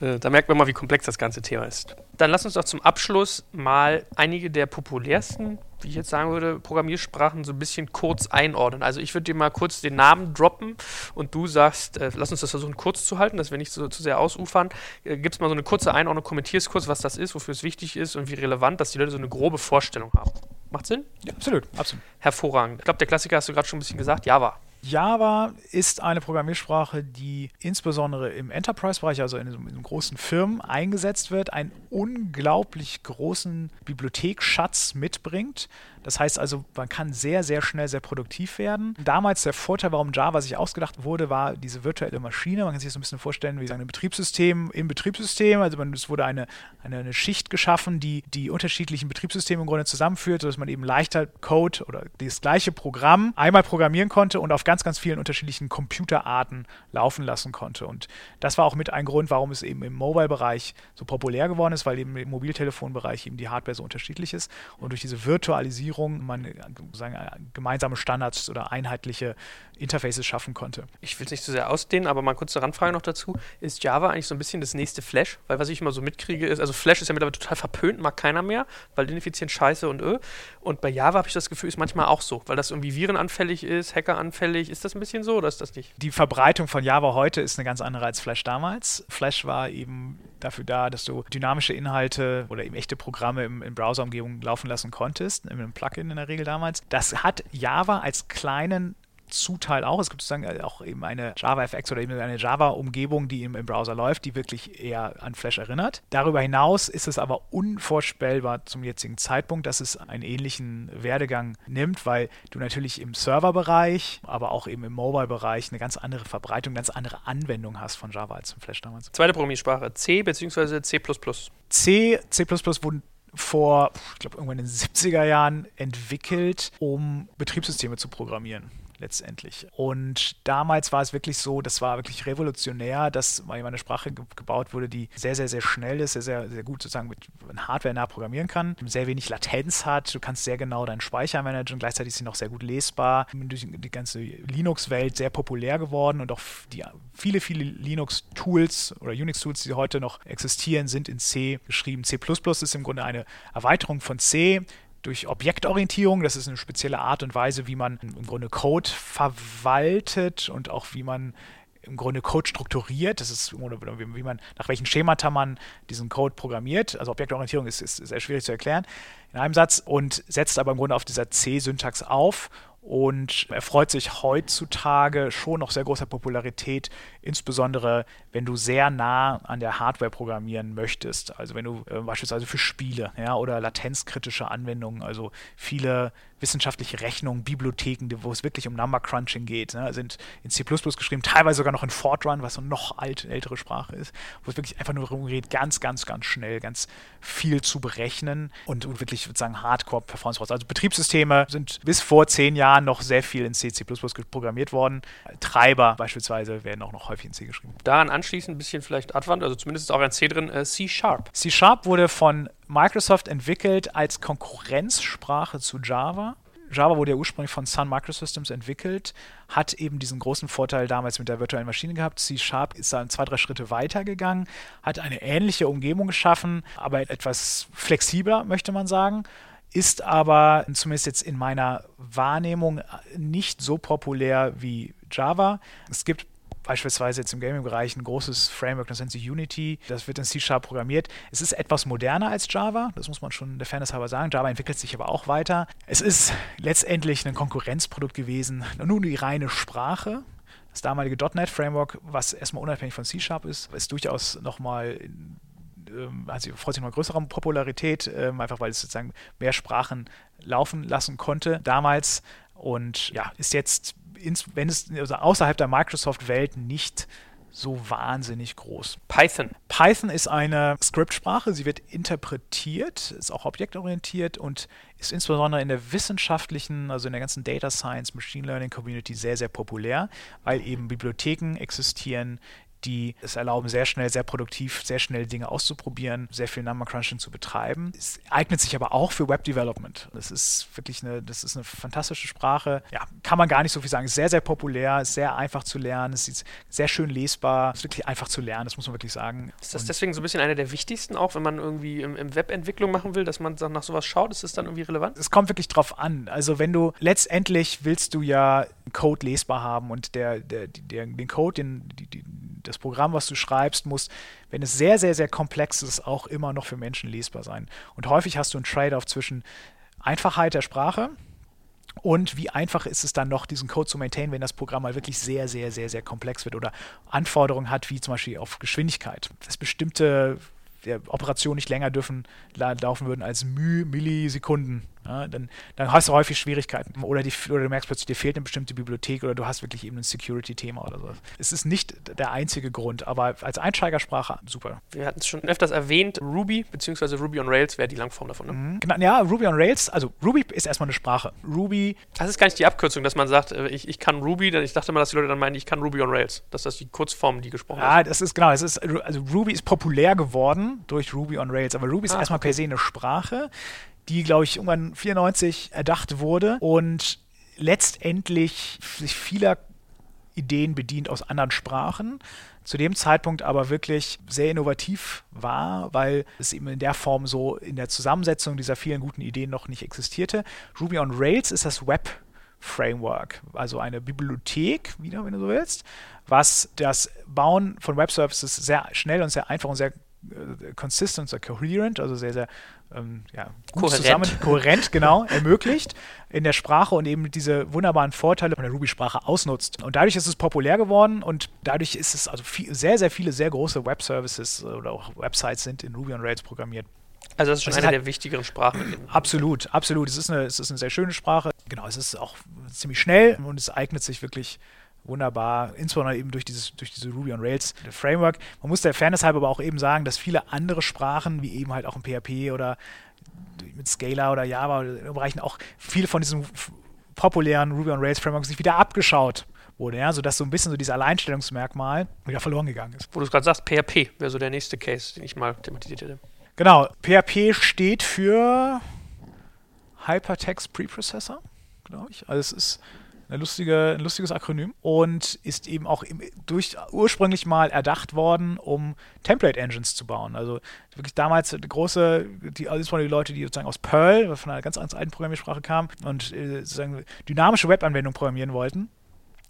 äh, da merkt man mal, wie komplex das ganze Thema ist. Dann lass uns doch zum Abschluss mal einige der populärsten wie ich jetzt sagen würde, Programmiersprachen so ein bisschen kurz einordnen. Also ich würde dir mal kurz den Namen droppen und du sagst, äh, lass uns das versuchen kurz zu halten, dass wir nicht so, zu sehr ausufern. Äh, Gib es mal so eine kurze Einordnung, kommentierst kurz, was das ist, wofür es wichtig ist und wie relevant, dass die Leute so eine grobe Vorstellung haben. Macht Sinn? Ja, absolut, absolut. Hervorragend. Ich glaube, der Klassiker hast du gerade schon ein bisschen gesagt, Java. Java ist eine Programmiersprache, die insbesondere im Enterprise-Bereich, also in, in, großen Firmen, eingesetzt wird, einen unglaublich großen Bibliothekschatz mitbringt. Das heißt also, man kann sehr, sehr schnell sehr produktiv werden. Damals der Vorteil, warum Java sich ausgedacht wurde, war diese virtuelle Maschine. Man kann sich das so ein bisschen vorstellen wie ein Betriebssystem im Betriebssystem. Also man, es wurde eine, eine, eine, Schicht geschaffen, die die unterschiedlichen Betriebssysteme im Grunde zusammenführt, sodass man eben leichter Code oder das gleiche Programm einmal programmieren konnte und auf ganz, ganz vielen unterschiedlichen Computerarten laufen lassen konnte. Und das war auch mit ein Grund, warum es eben im Mobile-Bereich so populär geworden ist, weil eben im Mobiltelefonbereich eben die Hardware so unterschiedlich ist. Und durch diese Virtualisierung man sagen, gemeinsame Standards oder einheitliche Interfaces schaffen konnte. Ich will es nicht zu so sehr ausdehnen, aber mal kurze Randfrage noch dazu. Ist Java eigentlich so ein bisschen das nächste Flash? Weil was ich immer so mitkriege ist, also Flash ist ja mittlerweile total verpönt, mag keiner mehr, weil ineffizient scheiße und öh. Und bei Java habe ich das Gefühl, ist manchmal auch so, weil das irgendwie virenanfällig ist, hackeranfällig. Ist das ein bisschen so oder ist das nicht? Die Verbreitung von Java heute ist eine ganz andere als Flash damals. Flash war eben dafür da, dass du dynamische Inhalte oder eben echte Programme im, in Browser-Umgebung laufen lassen konntest, in einem Plugin in der Regel damals. Das hat Java als kleinen Zuteil auch. Es gibt sozusagen äh, auch eben eine JavaFX oder eben eine Java-Umgebung, die im, im, Browser läuft, die wirklich eher an Flash erinnert. Darüber hinaus ist es aber unvorstellbar zum jetzigen Zeitpunkt, dass es einen ähnlichen Werdegang nimmt, weil du natürlich im Serverbereich, aber auch eben im Mobile-Bereich eine ganz andere Verbreitung, eine ganz andere Anwendung hast von Java als im Flash damals. Zweite Programmiersprache, C bzw. C++. C, C++ wurden vor, ich glaube, irgendwann in den 70er Jahren entwickelt, um Betriebssysteme zu programmieren letztendlich. Und damals war es wirklich so, das war wirklich revolutionär, dass mal eine Sprache ge gebaut wurde, die sehr, sehr, sehr schnell ist, sehr, sehr, sehr gut sozusagen mit Hardware nah programmieren kann, sehr wenig Latenz hat, du kannst sehr genau deinen Speicher managen, gleichzeitig ist sie noch sehr gut lesbar, durch die ganze Linux-Welt sehr populär geworden und auch die, viele, viele Linux-Tools oder Unix-Tools, die heute noch existieren, sind in C geschrieben. C++ ist im Grunde eine Erweiterung von C, durch Objektorientierung. Das ist eine spezielle Art und Weise, wie man im Grunde Code verwaltet und auch wie man im Grunde Code strukturiert. Das ist, wie man, nach welchen Schemata man diesen Code programmiert. Also Objektorientierung ist, ist sehr schwierig zu erklären in einem Satz und setzt aber im Grunde auf dieser C-Syntax auf und erfreut sich heutzutage schon noch sehr großer Popularität, insbesondere wenn du sehr nah an der Hardware programmieren möchtest. Also wenn du äh, beispielsweise für Spiele ja, oder latenzkritische Anwendungen, also viele wissenschaftliche Rechnungen, Bibliotheken, wo es wirklich um Number Crunching geht, ne, sind in C geschrieben, teilweise sogar noch in Fortran, was so noch alt, ältere Sprache ist, wo es wirklich einfach nur darum geht, ganz, ganz, ganz schnell, ganz viel zu berechnen und wirklich sozusagen Hardcore-Performance brauchst. Also Betriebssysteme sind bis vor zehn Jahren noch sehr viel in C, C programmiert worden. Treiber beispielsweise werden auch noch häufig in C geschrieben. Daran anschließend ein bisschen vielleicht Advanced, also zumindest ist auch ein C drin, äh, C Sharp. C Sharp wurde von Microsoft entwickelt als Konkurrenzsprache zu Java. Java wurde ja ursprünglich von Sun Microsystems entwickelt, hat eben diesen großen Vorteil damals mit der virtuellen Maschine gehabt. C Sharp ist dann zwei, drei Schritte weiter gegangen, hat eine ähnliche Umgebung geschaffen, aber etwas flexibler, möchte man sagen ist aber zumindest jetzt in meiner Wahrnehmung nicht so populär wie Java. Es gibt beispielsweise jetzt im Gaming-Bereich ein großes Framework, das nennt sich Unity. Das wird in C-Sharp programmiert. Es ist etwas moderner als Java, das muss man schon der Fairness halber sagen. Java entwickelt sich aber auch weiter. Es ist letztendlich ein Konkurrenzprodukt gewesen, nur die reine Sprache. Das damalige .NET-Framework, was erstmal unabhängig von C-Sharp ist, ist durchaus nochmal ähm, also freut sich noch größere Popularität, ähm, einfach weil es sozusagen mehr Sprachen laufen lassen konnte damals und ja, ist jetzt ins, wenn es also außerhalb der Microsoft-Welt nicht so wahnsinnig groß. Python. Python ist eine Skriptsprache, sie wird interpretiert, ist auch objektorientiert und ist insbesondere in der wissenschaftlichen, also in der ganzen Data Science, Machine Learning Community sehr, sehr populär, weil eben Bibliotheken existieren, die es erlauben, sehr schnell, sehr produktiv, sehr schnell Dinge auszuprobieren, sehr viel Number Crunching zu betreiben. Es eignet sich aber auch für Web Development. Das ist wirklich eine, das ist eine fantastische Sprache. Ja, kann man gar nicht so viel sagen. Ist sehr, sehr populär, ist sehr einfach zu lernen, es ist sehr schön lesbar, ist wirklich einfach zu lernen, das muss man wirklich sagen. Ist das Und deswegen so ein bisschen eine der wichtigsten, auch wenn man irgendwie im, im Webentwicklung machen will, dass man nach sowas schaut? Ist das dann irgendwie relevant? Es kommt wirklich drauf an. Also wenn du letztendlich willst du ja Code lesbar haben und der, der, der den Code, den, die, die, das Programm, was du schreibst, muss, wenn es sehr, sehr, sehr komplex ist, auch immer noch für Menschen lesbar sein. Und häufig hast du einen Trade-off zwischen Einfachheit der Sprache Und wie einfach ist es dann noch, diesen Code zu maintainen, wenn das Programm mal wirklich sehr, sehr, sehr, sehr komplex wird oder Anforderungen hat, wie zum Beispiel auf Geschwindigkeit. Dass bestimmte Operationen nicht länger dürfen laufen würden als Millisekunden ja, dann, dann, hast du häufig Schwierigkeiten. Oder, die, oder, du merkst plötzlich, dir fehlt eine bestimmte Bibliothek oder du hast wirklich eben ein Security-Thema oder so. Es ist nicht der einzige Grund, aber als Einsteigersprache super. Wir hatten es schon öfters erwähnt, Ruby bzw. Ruby on Rails wäre die Langform davon. Ne? Mhm. Genau, ja, Ruby on Rails, also Ruby ist erstmal eine Sprache. Ruby. Das ist gar nicht die Abkürzung, dass man sagt, äh, ich, ich kann Ruby, denn ich dachte mal, dass die Leute dann meinen, ich kann Ruby on Rails. Dass das die Kurzform, die gesprochen ja, ist. Ja, das ist genau, es ist, also Ruby ist populär geworden durch Ruby on Rails, aber Ruby ist ah, erstmal okay. per se eine Sprache die, glaube ich, irgendwann 94 erdacht wurde und letztendlich sich vieler Ideen bedient aus anderen Sprachen. Zu dem Zeitpunkt aber wirklich sehr innovativ war, weil es eben in der Form so in der Zusammensetzung dieser vielen guten Ideen noch nicht existierte. Ruby on Rails ist das Web Framework, also eine Bibliothek, wieder, wenn du so willst, was das Bauen von Web Services sehr schnell und sehr einfach und sehr äh, consistent, sehr coherent, also sehr, sehr ähm, ja, gut kohärent. zusammen, kohärent, genau, ermöglicht in der Sprache und eben diese wunderbaren Vorteile von der Ruby-Sprache ausnutzt. Und dadurch ist es populär geworden und dadurch ist es also viel, sehr, sehr viele sehr große Web-Services oder auch Websites sind in Ruby on Rails programmiert. Also das ist schon das eine ist halt der wichtigeren Sprachen. Absolut, absolut. Es ist, eine, es ist eine sehr schöne Sprache. Genau, es ist auch ziemlich schnell und es eignet sich wirklich wunderbar, insbesondere eben durch dieses, durch diese Ruby on Rails Framework. Man muss der Fairness halber aber auch eben sagen, dass viele andere Sprachen, wie eben halt auch in PHP oder mit Scala oder Java oder Bereichen auch viele von diesen populären Ruby on Rails Frameworks sich wieder abgeschaut wurde, ja, sodass so ein bisschen so dieses Alleinstellungsmerkmal wieder verloren gegangen ist. Wo du es gerade sagst, PHP wäre so der nächste Case, den ich mal thematisiert hätte. Genau, PHP steht für Hypertext Preprocessor, glaube ich. Also es ist eine lustige, ein lustiges Akronym und ist eben auch im, durch, ursprünglich mal erdacht worden, um Template Engines zu bauen. Also wirklich damals große, die, also die Leute, die sozusagen aus Perl, von einer ganz, ganz alten Programmiersprache kamen und äh, sozusagen dynamische Webanwendungen programmieren wollten.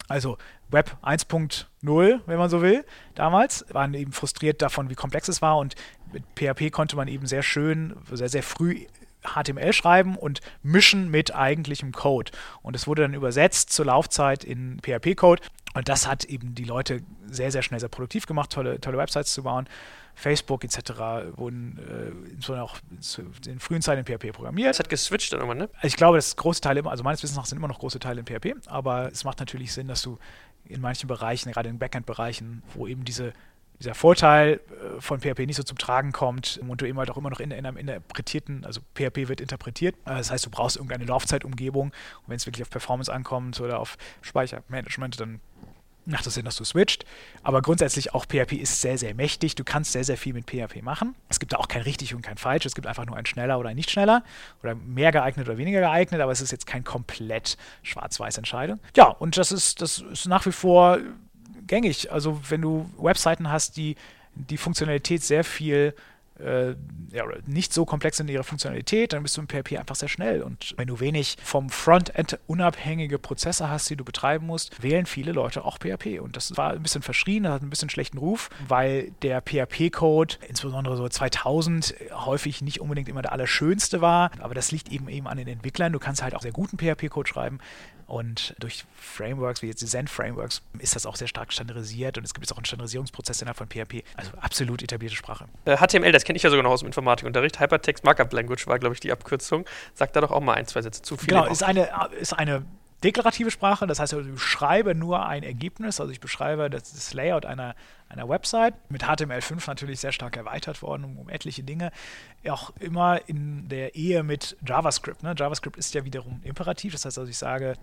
Also Web 1.0, wenn man so will, damals, waren eben frustriert davon, wie komplex es war und mit PHP konnte man eben sehr schön, sehr, sehr früh HTML schreiben und mischen mit eigentlichem Code. Und es wurde dann übersetzt zur Laufzeit in PHP-Code. Und das hat eben die Leute sehr, sehr schnell sehr produktiv gemacht, tolle, tolle Websites zu bauen. Facebook etc. wurden äh, insbesondere auch in den frühen Zeiten in PHP programmiert. Es hat geswitcht dann irgendwann, ne? Also ich glaube, dass große Teile, also meines Wissens nach sind immer noch große Teile in PHP, aber es macht natürlich Sinn, dass du in manchen Bereichen, gerade in Backend-Bereichen, wo eben diese dieser Vorteil äh, von PHP nicht so zum Tragen kommt und du eben halt auch immer noch in, in einem interpretierten, also PHP wird interpretiert. Äh, das heißt, du brauchst irgendeine Laufzeitumgebung und wenn es wirklich auf Performance ankommt oder auf Speichermanagement, dann macht es Sinn, dass du switcht. Aber grundsätzlich auch PHP ist sehr, sehr mächtig. Du kannst sehr, sehr viel mit PHP machen. Es gibt da auch kein richtig und kein falsch. Es gibt einfach nur ein schneller oder ein nicht schneller oder mehr geeignet oder weniger geeignet, aber es ist jetzt kein komplett schwarz-weiß Entscheidung. Ja, und das ist, das ist nach wie vor gängig. Also wenn du Webseiten hast, die die Funktionalität sehr viel äh, ja, nicht so komplex in ihrer Funktionalität, dann bist du im PHP einfach sehr schnell. Und wenn du wenig vom Frontend unabhängige Prozesse hast, die du betreiben musst, wählen viele Leute auch PHP. Und das war ein bisschen verschrien, das hat ein bisschen schlechten Ruf, weil der PHP-Code, insbesondere so 2000, häufig nicht unbedingt immer der allerschönste war. Aber das liegt eben eben an den Entwicklern. Du kannst halt auch sehr guten PHP-Code schreiben. Und durch Frameworks wie jetzt die Zen-Frameworks ist das auch sehr stark standardisiert und es gibt jetzt auch einen Standardisierungsprozess innerhalb von PHP. Also absolut etablierte Sprache. Äh, HTML, das kenne ich ja sogar noch aus dem Informatikunterricht. Hypertext Markup Language war, glaube ich, die Abkürzung. Sag da doch auch mal ein, zwei Sätze zu. Genau, ist eine, ist eine deklarative Sprache, das heißt, ich beschreibe nur ein Ergebnis, also ich beschreibe das, das Layout einer, einer Website, mit HTML5 natürlich sehr stark erweitert worden um, um, etliche Dinge, auch immer in der Ehe mit JavaScript. Ne? JavaScript ist ja wiederum imperativ, das heißt also, ich sage,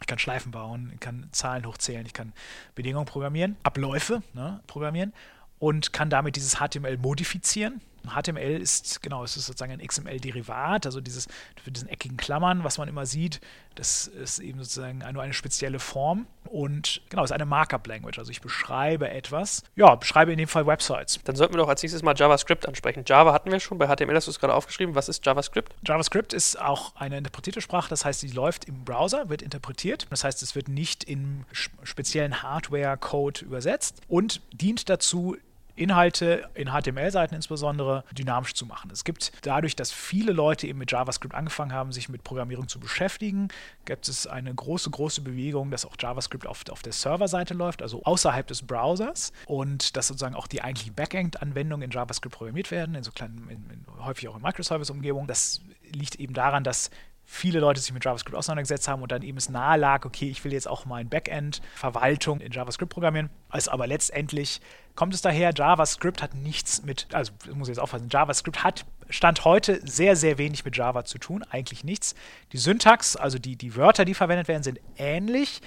ich kann Schleifen bauen, ich kann Zahlen hochzählen, ich kann Bedingungen programmieren, Abläufe ne, programmieren und kann damit dieses HTML modifizieren. HTML ist, genau, es ist sozusagen ein XML-Derivat, also dieses, für diesen eckigen Klammern, was man immer sieht, das ist eben sozusagen nur eine spezielle Form und genau, es ist eine Markup-Language, also ich beschreibe etwas, ja, beschreibe in dem Fall Websites. Dann sollten wir doch als nächstes mal JavaScript ansprechen. Java hatten wir schon, bei HTML hast du es gerade aufgeschrieben. Was ist JavaScript? JavaScript ist auch eine interpretierte Sprache, das heißt, sie läuft im Browser, wird interpretiert, das heißt, es wird nicht in speziellen Hardware-Code übersetzt und dient dazu, Inhalte in HTML-Seiten insbesondere dynamisch zu machen. Es gibt dadurch, dass viele Leute eben mit JavaScript angefangen haben, sich mit Programmierung zu beschäftigen, gibt es eine große, große Bewegung, dass auch JavaScript auf, auf der Serverseite läuft, also außerhalb des Browsers und dass sozusagen auch die eigentlichen Backend-Anwendungen in JavaScript programmiert werden, in so kleinen, in, in, häufig auch in Microservice-Umgebungen. Das liegt eben daran, dass viele Leute sich mit JavaScript auseinandergesetzt haben und dann eben es nahe lag, okay, ich will jetzt auch mal ein Backend-Verwaltung in JavaScript programmieren. Also aber letztendlich kommt es daher, JavaScript hat nichts mit, also muss ich jetzt aufpassen, JavaScript hat Stand heute sehr, sehr wenig mit Java zu tun, eigentlich nichts. Die Syntax, also die, die Wörter, die verwendet werden, sind ähnlich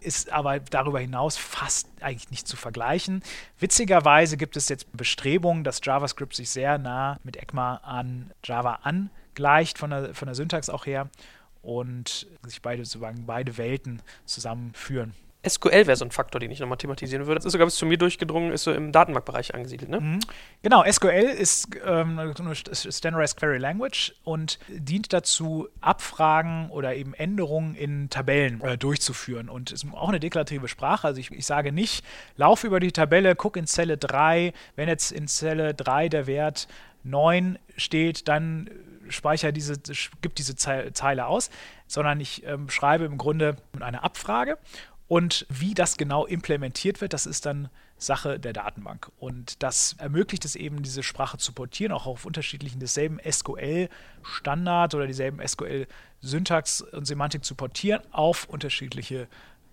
ist aber darüber hinaus fast eigentlich nicht zu vergleichen. Witzigerweise gibt es jetzt Bestrebungen, dass JavaScript sich sehr nah mit ECMA an Java an gleicht von der, von der Syntax auch her und sich beide, sozusagen beide Welten zusammenführen. SQL wäre so ein Faktor, den ich nochmal thematisieren würde. Das ist sogar bis zu mir durchgedrungen, ist so im Datenbankbereich angesiedelt, ne? Mhm. Genau, SQL ist ähm, eine Standardized Query Language und dient dazu, Abfragen oder eben Änderungen in Tabellen äh, durchzuführen. Und ist auch eine deklarative Sprache. Also ich, ich sage nicht, lauf über die Tabelle, guck in Zelle 3, wenn jetzt in Zelle 3 der Wert 9 steht, dann speichere diese, gibt diese Zeile aus, sondern ich ähm, schreibe im Grunde eine Abfrage und wie das genau implementiert wird, das ist dann Sache der Datenbank. Und das ermöglicht es eben, diese Sprache zu portieren, auch auf unterschiedlichen, desselben SQL-Standard oder dieselben SQL-Syntax und Semantik zu portieren auf unterschiedliche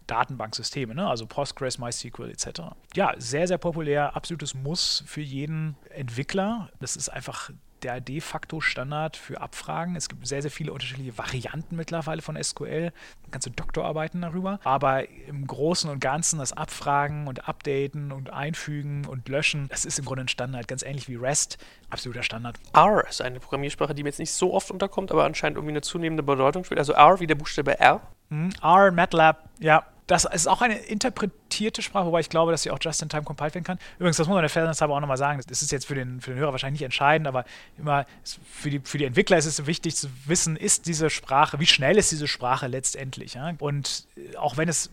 Datenbanksysteme, ne? also Postgres, MySQL etc. Ja, sehr, sehr populär, absolutes Muss für jeden Entwickler. Das ist einfach der de facto Standard für Abfragen. Es gibt sehr, sehr viele unterschiedliche Varianten mittlerweile von SQL, ganze Doktorarbeiten darüber. Aber im Großen und Ganzen das Abfragen und Updaten und Einfügen und Löschen, das ist im Grunde ein Standard, ganz ähnlich wie REST, absoluter Standard. R ist eine Programmiersprache, die mir jetzt nicht so oft unterkommt, aber anscheinend irgendwie eine zunehmende Bedeutung spielt. Also R wie der Buchstabe R. Mhm. R, MATLAB, ja, das ist auch eine interpretierte Sprache, wobei ich glaube, dass sie auch just in time compiled werden kann. Übrigens, das muss man der Fairness aber auch nochmal sagen. Das ist jetzt für den, für den Hörer wahrscheinlich nicht entscheidend, aber immer für die, für die Entwickler ist es wichtig zu wissen, ist diese Sprache, wie schnell ist diese Sprache letztendlich. Ja? Und äh, auch wenn es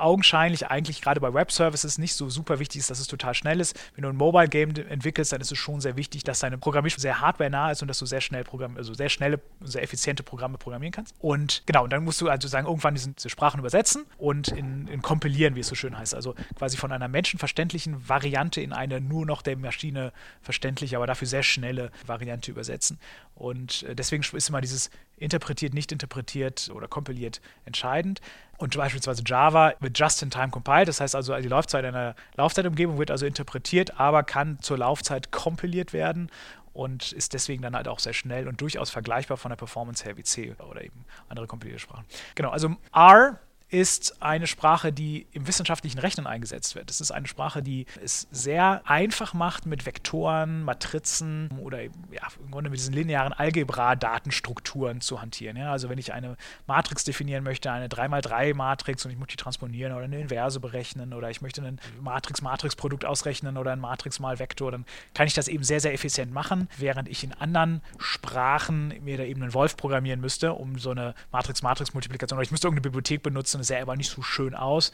augenscheinlich eigentlich gerade bei Web-Services nicht so super wichtig ist, dass es total schnell ist. Wenn du ein Mobile-Game entwickelst, dann ist es schon sehr wichtig, dass deine Programmierung sehr hardware-nah ist und dass du sehr schnell Programm also sehr schnelle, sehr effiziente Programme programmieren kannst. Und genau, und dann musst du also sagen, irgendwann diese, diese Sprachen übersetzen und in, in kompilieren, wie es so schön heißt. Also quasi von einer menschenverständlichen Variante in eine nur noch der Maschine verständliche, aber dafür sehr schnelle Variante übersetzen. Und äh, deswegen ist immer dieses interpretiert, nicht interpretiert oder kompiliert entscheidend. Und beispielsweise Java wird just-in-time compiled, das heißt also, die Laufzeit einer Laufzeitumgebung wird also interpretiert, aber kann zur Laufzeit kompiliert werden und ist deswegen dann halt auch sehr schnell und durchaus vergleichbar von der Performance her wie C oder eben andere kompilierte Sprachen. Genau, also R ist eine Sprache, die im wissenschaftlichen Rechnen eingesetzt wird. Es ist eine Sprache, die es sehr einfach macht, mit Vektoren, Matrizen oder ja, im Grunde mit diesen linearen Algebra-Datenstrukturen zu hantieren. Ja, also wenn ich eine Matrix definieren möchte, eine 3x3-Matrix und ich muss die transponieren oder eine Inverse berechnen oder ich möchte ein Matrix-Matrix-Produkt ausrechnen oder ein Matrix-mal-Vektor, dann kann ich das eben sehr, sehr effizient machen, während ich in anderen Sprachen mir da eben einen Wolf programmieren müsste, um so eine Matrix-Matrix-Multiplikation oder ich müsste irgendeine Bibliothek benutzen, sähe aber nicht so schön aus.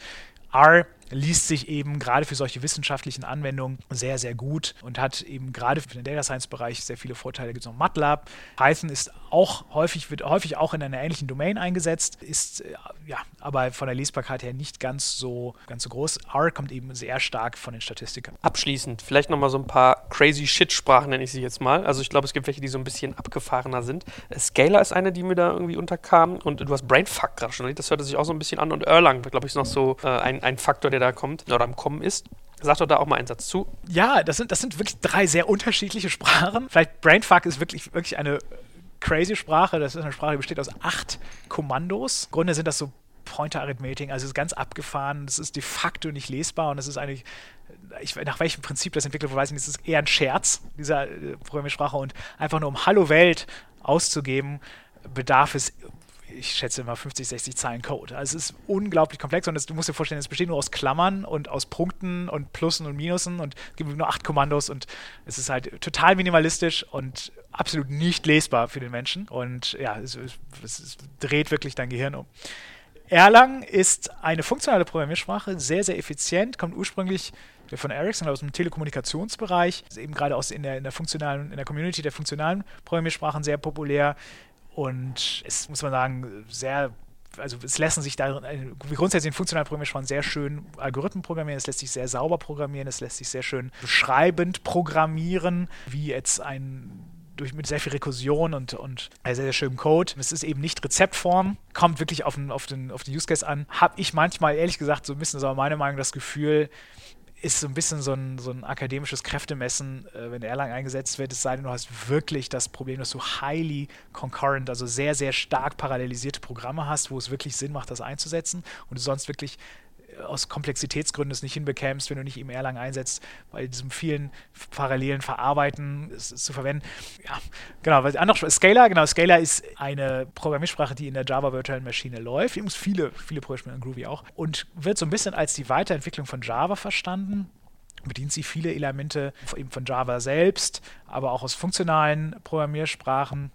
R liest sich eben gerade für solche wissenschaftlichen Anwendungen sehr, sehr gut und hat eben gerade für den Data Science Bereich sehr viele Vorteile. Gibt es noch MATLAB. Python ist auch häufig, wird häufig auch in einer ähnlichen Domain eingesetzt, ist äh, ja, aber von der Lesbarkeit her nicht ganz so, ganz so groß. R kommt eben sehr stark von den Statistikern. Abschließend, vielleicht nochmal so ein paar crazy Shit-Sprachen, nenne ich sie jetzt mal. Also ich glaube, es gibt welche, die so ein bisschen abgefahrener sind. Scalar ist eine, die mir da irgendwie unterkam und du hast Brainfuck gerade schon, das hörte sich auch so ein bisschen an und Erlang, glaube ich, ist noch so äh, ein, ein Faktor, der da kommt oder am Kommen ist. Sag doch da auch mal einen Satz zu. Ja, das sind, das sind wirklich drei sehr unterschiedliche Sprachen. Vielleicht Brainfuck ist wirklich, wirklich eine crazy Sprache. Das ist eine Sprache, die besteht aus acht Kommandos. Im Grunde sind das so Pointer-Arithmetik, also es ist ganz abgefahren, das ist de facto nicht lesbar und das ist eigentlich, ich, nach welchem Prinzip das entwickelt wurde, weiß ich nicht, das ist eher ein Scherz, dieser äh, Programmiersprache und einfach nur um Hallo Welt auszugeben, bedarf es ich schätze immer 50, 60 Zeilen Code. Also es ist unglaublich komplex und das, du musst dir vorstellen, es besteht nur aus Klammern und aus Punkten und Plussen und Minusen und es gibt nur acht Kommandos und es ist halt total minimalistisch und absolut nicht lesbar für den Menschen. Und ja, es, es, es dreht wirklich dein Gehirn um. Erlang ist eine funktionale Programmiersprache, sehr, sehr effizient, kommt ursprünglich von Ericsson aus dem Telekommunikationsbereich, ist eben gerade aus in der, in der funktionalen, in der Community der funktionalen Programmiersprachen sehr populär und es muss man sagen, sehr also es lassen sich da grundsätzlich in funktionalen Programmiersprachen sehr schön Algorithmen programmieren, es lässt sich sehr sauber programmieren, es lässt sich sehr schön beschreibend programmieren, wie jetzt ein durch, mit sehr viel Rekursion und, und sehr, sehr schönem Code. Es ist eben nicht Rezeptform, kommt wirklich auf den, auf den, auf den Use Case an. Habe ich manchmal, ehrlich gesagt, so ein bisschen, so meine Meinung, das Gefühl, ist so ein bisschen so ein, so ein akademisches Kräftemessen, äh, wenn Erlang eingesetzt wird, es sei denn, du hast wirklich das Problem, dass du highly concurrent, also sehr, sehr stark parallelisierte Programme hast, wo es wirklich Sinn macht, das einzusetzen und du sonst wirklich aus Komplexitätsgründen es nicht hinbekämst, wenn du nicht eben Erlang einsetzt, bei diesem vielen parallelen Verarbeiten es, es zu verwenden. Ja, genau. Was andere, Scala, genau, Scala ist eine Programmiersprache, die in der Java virtuellen Maschine läuft. Muss viele, viele Programmiersprachen in Groovy auch und wird so ein bisschen als die Weiterentwicklung von Java verstanden bedient sie viele Elemente eben von Java selbst, aber auch aus funktionalen Programmiersprachen.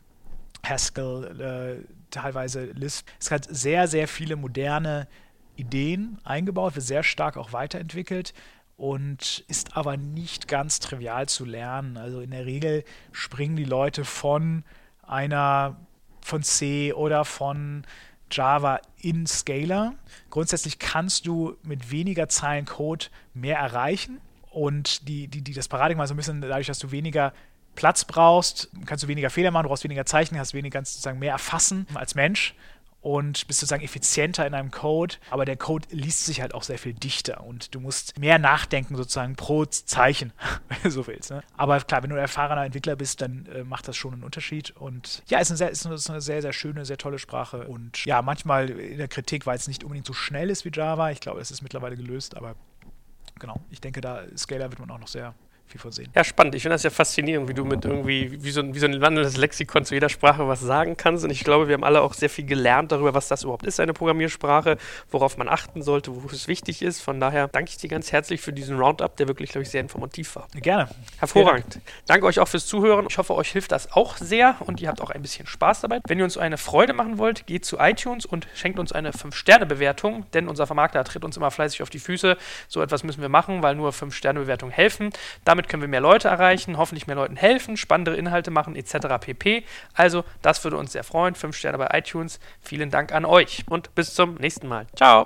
Haskell, äh, teilweise Lisp. Es hat sehr, sehr viele moderne Ideen eingebaut, wird sehr stark auch weiterentwickelt und ist aber nicht ganz trivial zu lernen. Also in der Regel springen die Leute von einer von C oder von Java in Scalar. Grundsätzlich kannst du mit weniger Zeilen Code mehr erreichen und die, die, die das Paradigma so ein bisschen dadurch, dass du weniger Platz brauchst, kannst du weniger Fehler machen, brauchst weniger Zeichen, hast weniger sozusagen mehr erfassen als Mensch und bist sozusagen effizienter in einem Code, aber der Code liest sich halt auch sehr viel dichter und du musst mehr nachdenken sozusagen pro Zeichen, wenn du so willst. Ne? Aber klar, wenn du ein erfahrener Entwickler bist, dann äh, macht das schon einen Unterschied und ja, ist eine, sehr, ist eine, sehr, sehr schöne, sehr tolle Sprache und ja, manchmal in der Kritik, weil es nicht unbedingt so schnell ist wie Java, ich glaube, es ist mittlerweile gelöst, aber genau, ich denke, da Scalar wird man auch noch sehr viel von sehen. Ja, spannend. Ich finde das ja faszinierend, wie du mit irgendwie, wie so, ein, wie so ein wandelndes Lexikon zu jeder Sprache was sagen kannst. Und ich glaube, wir haben alle auch sehr viel gelernt darüber, was das überhaupt ist, eine Programmiersprache, worauf man achten sollte, wo es wichtig ist. Von daher danke ich dir ganz herzlich für diesen Roundup, der wirklich, glaube ich, sehr informativ war. Gerne. Hervorragend. Danke euch auch fürs Zuhören. Ich hoffe, euch hilft das auch sehr und ihr habt auch ein bisschen Spaß dabei. Wenn ihr uns eine Freude machen wollt, geht zu iTunes und schenkt uns eine 5-Sterne-Bewertung, denn unser Vermarkter tritt uns immer fleißig auf die Füße. So etwas müssen wir machen, weil nur 5-Sterne-Bewertungen helfen. Damit können wir mehr Leute erreichen, hoffentlich mehr Leuten helfen, spannendere Inhalte machen etc. pp. Also, das würde uns sehr freuen. Fünf Sterne bei iTunes. Vielen Dank an euch und bis zum nächsten Mal. Ciao.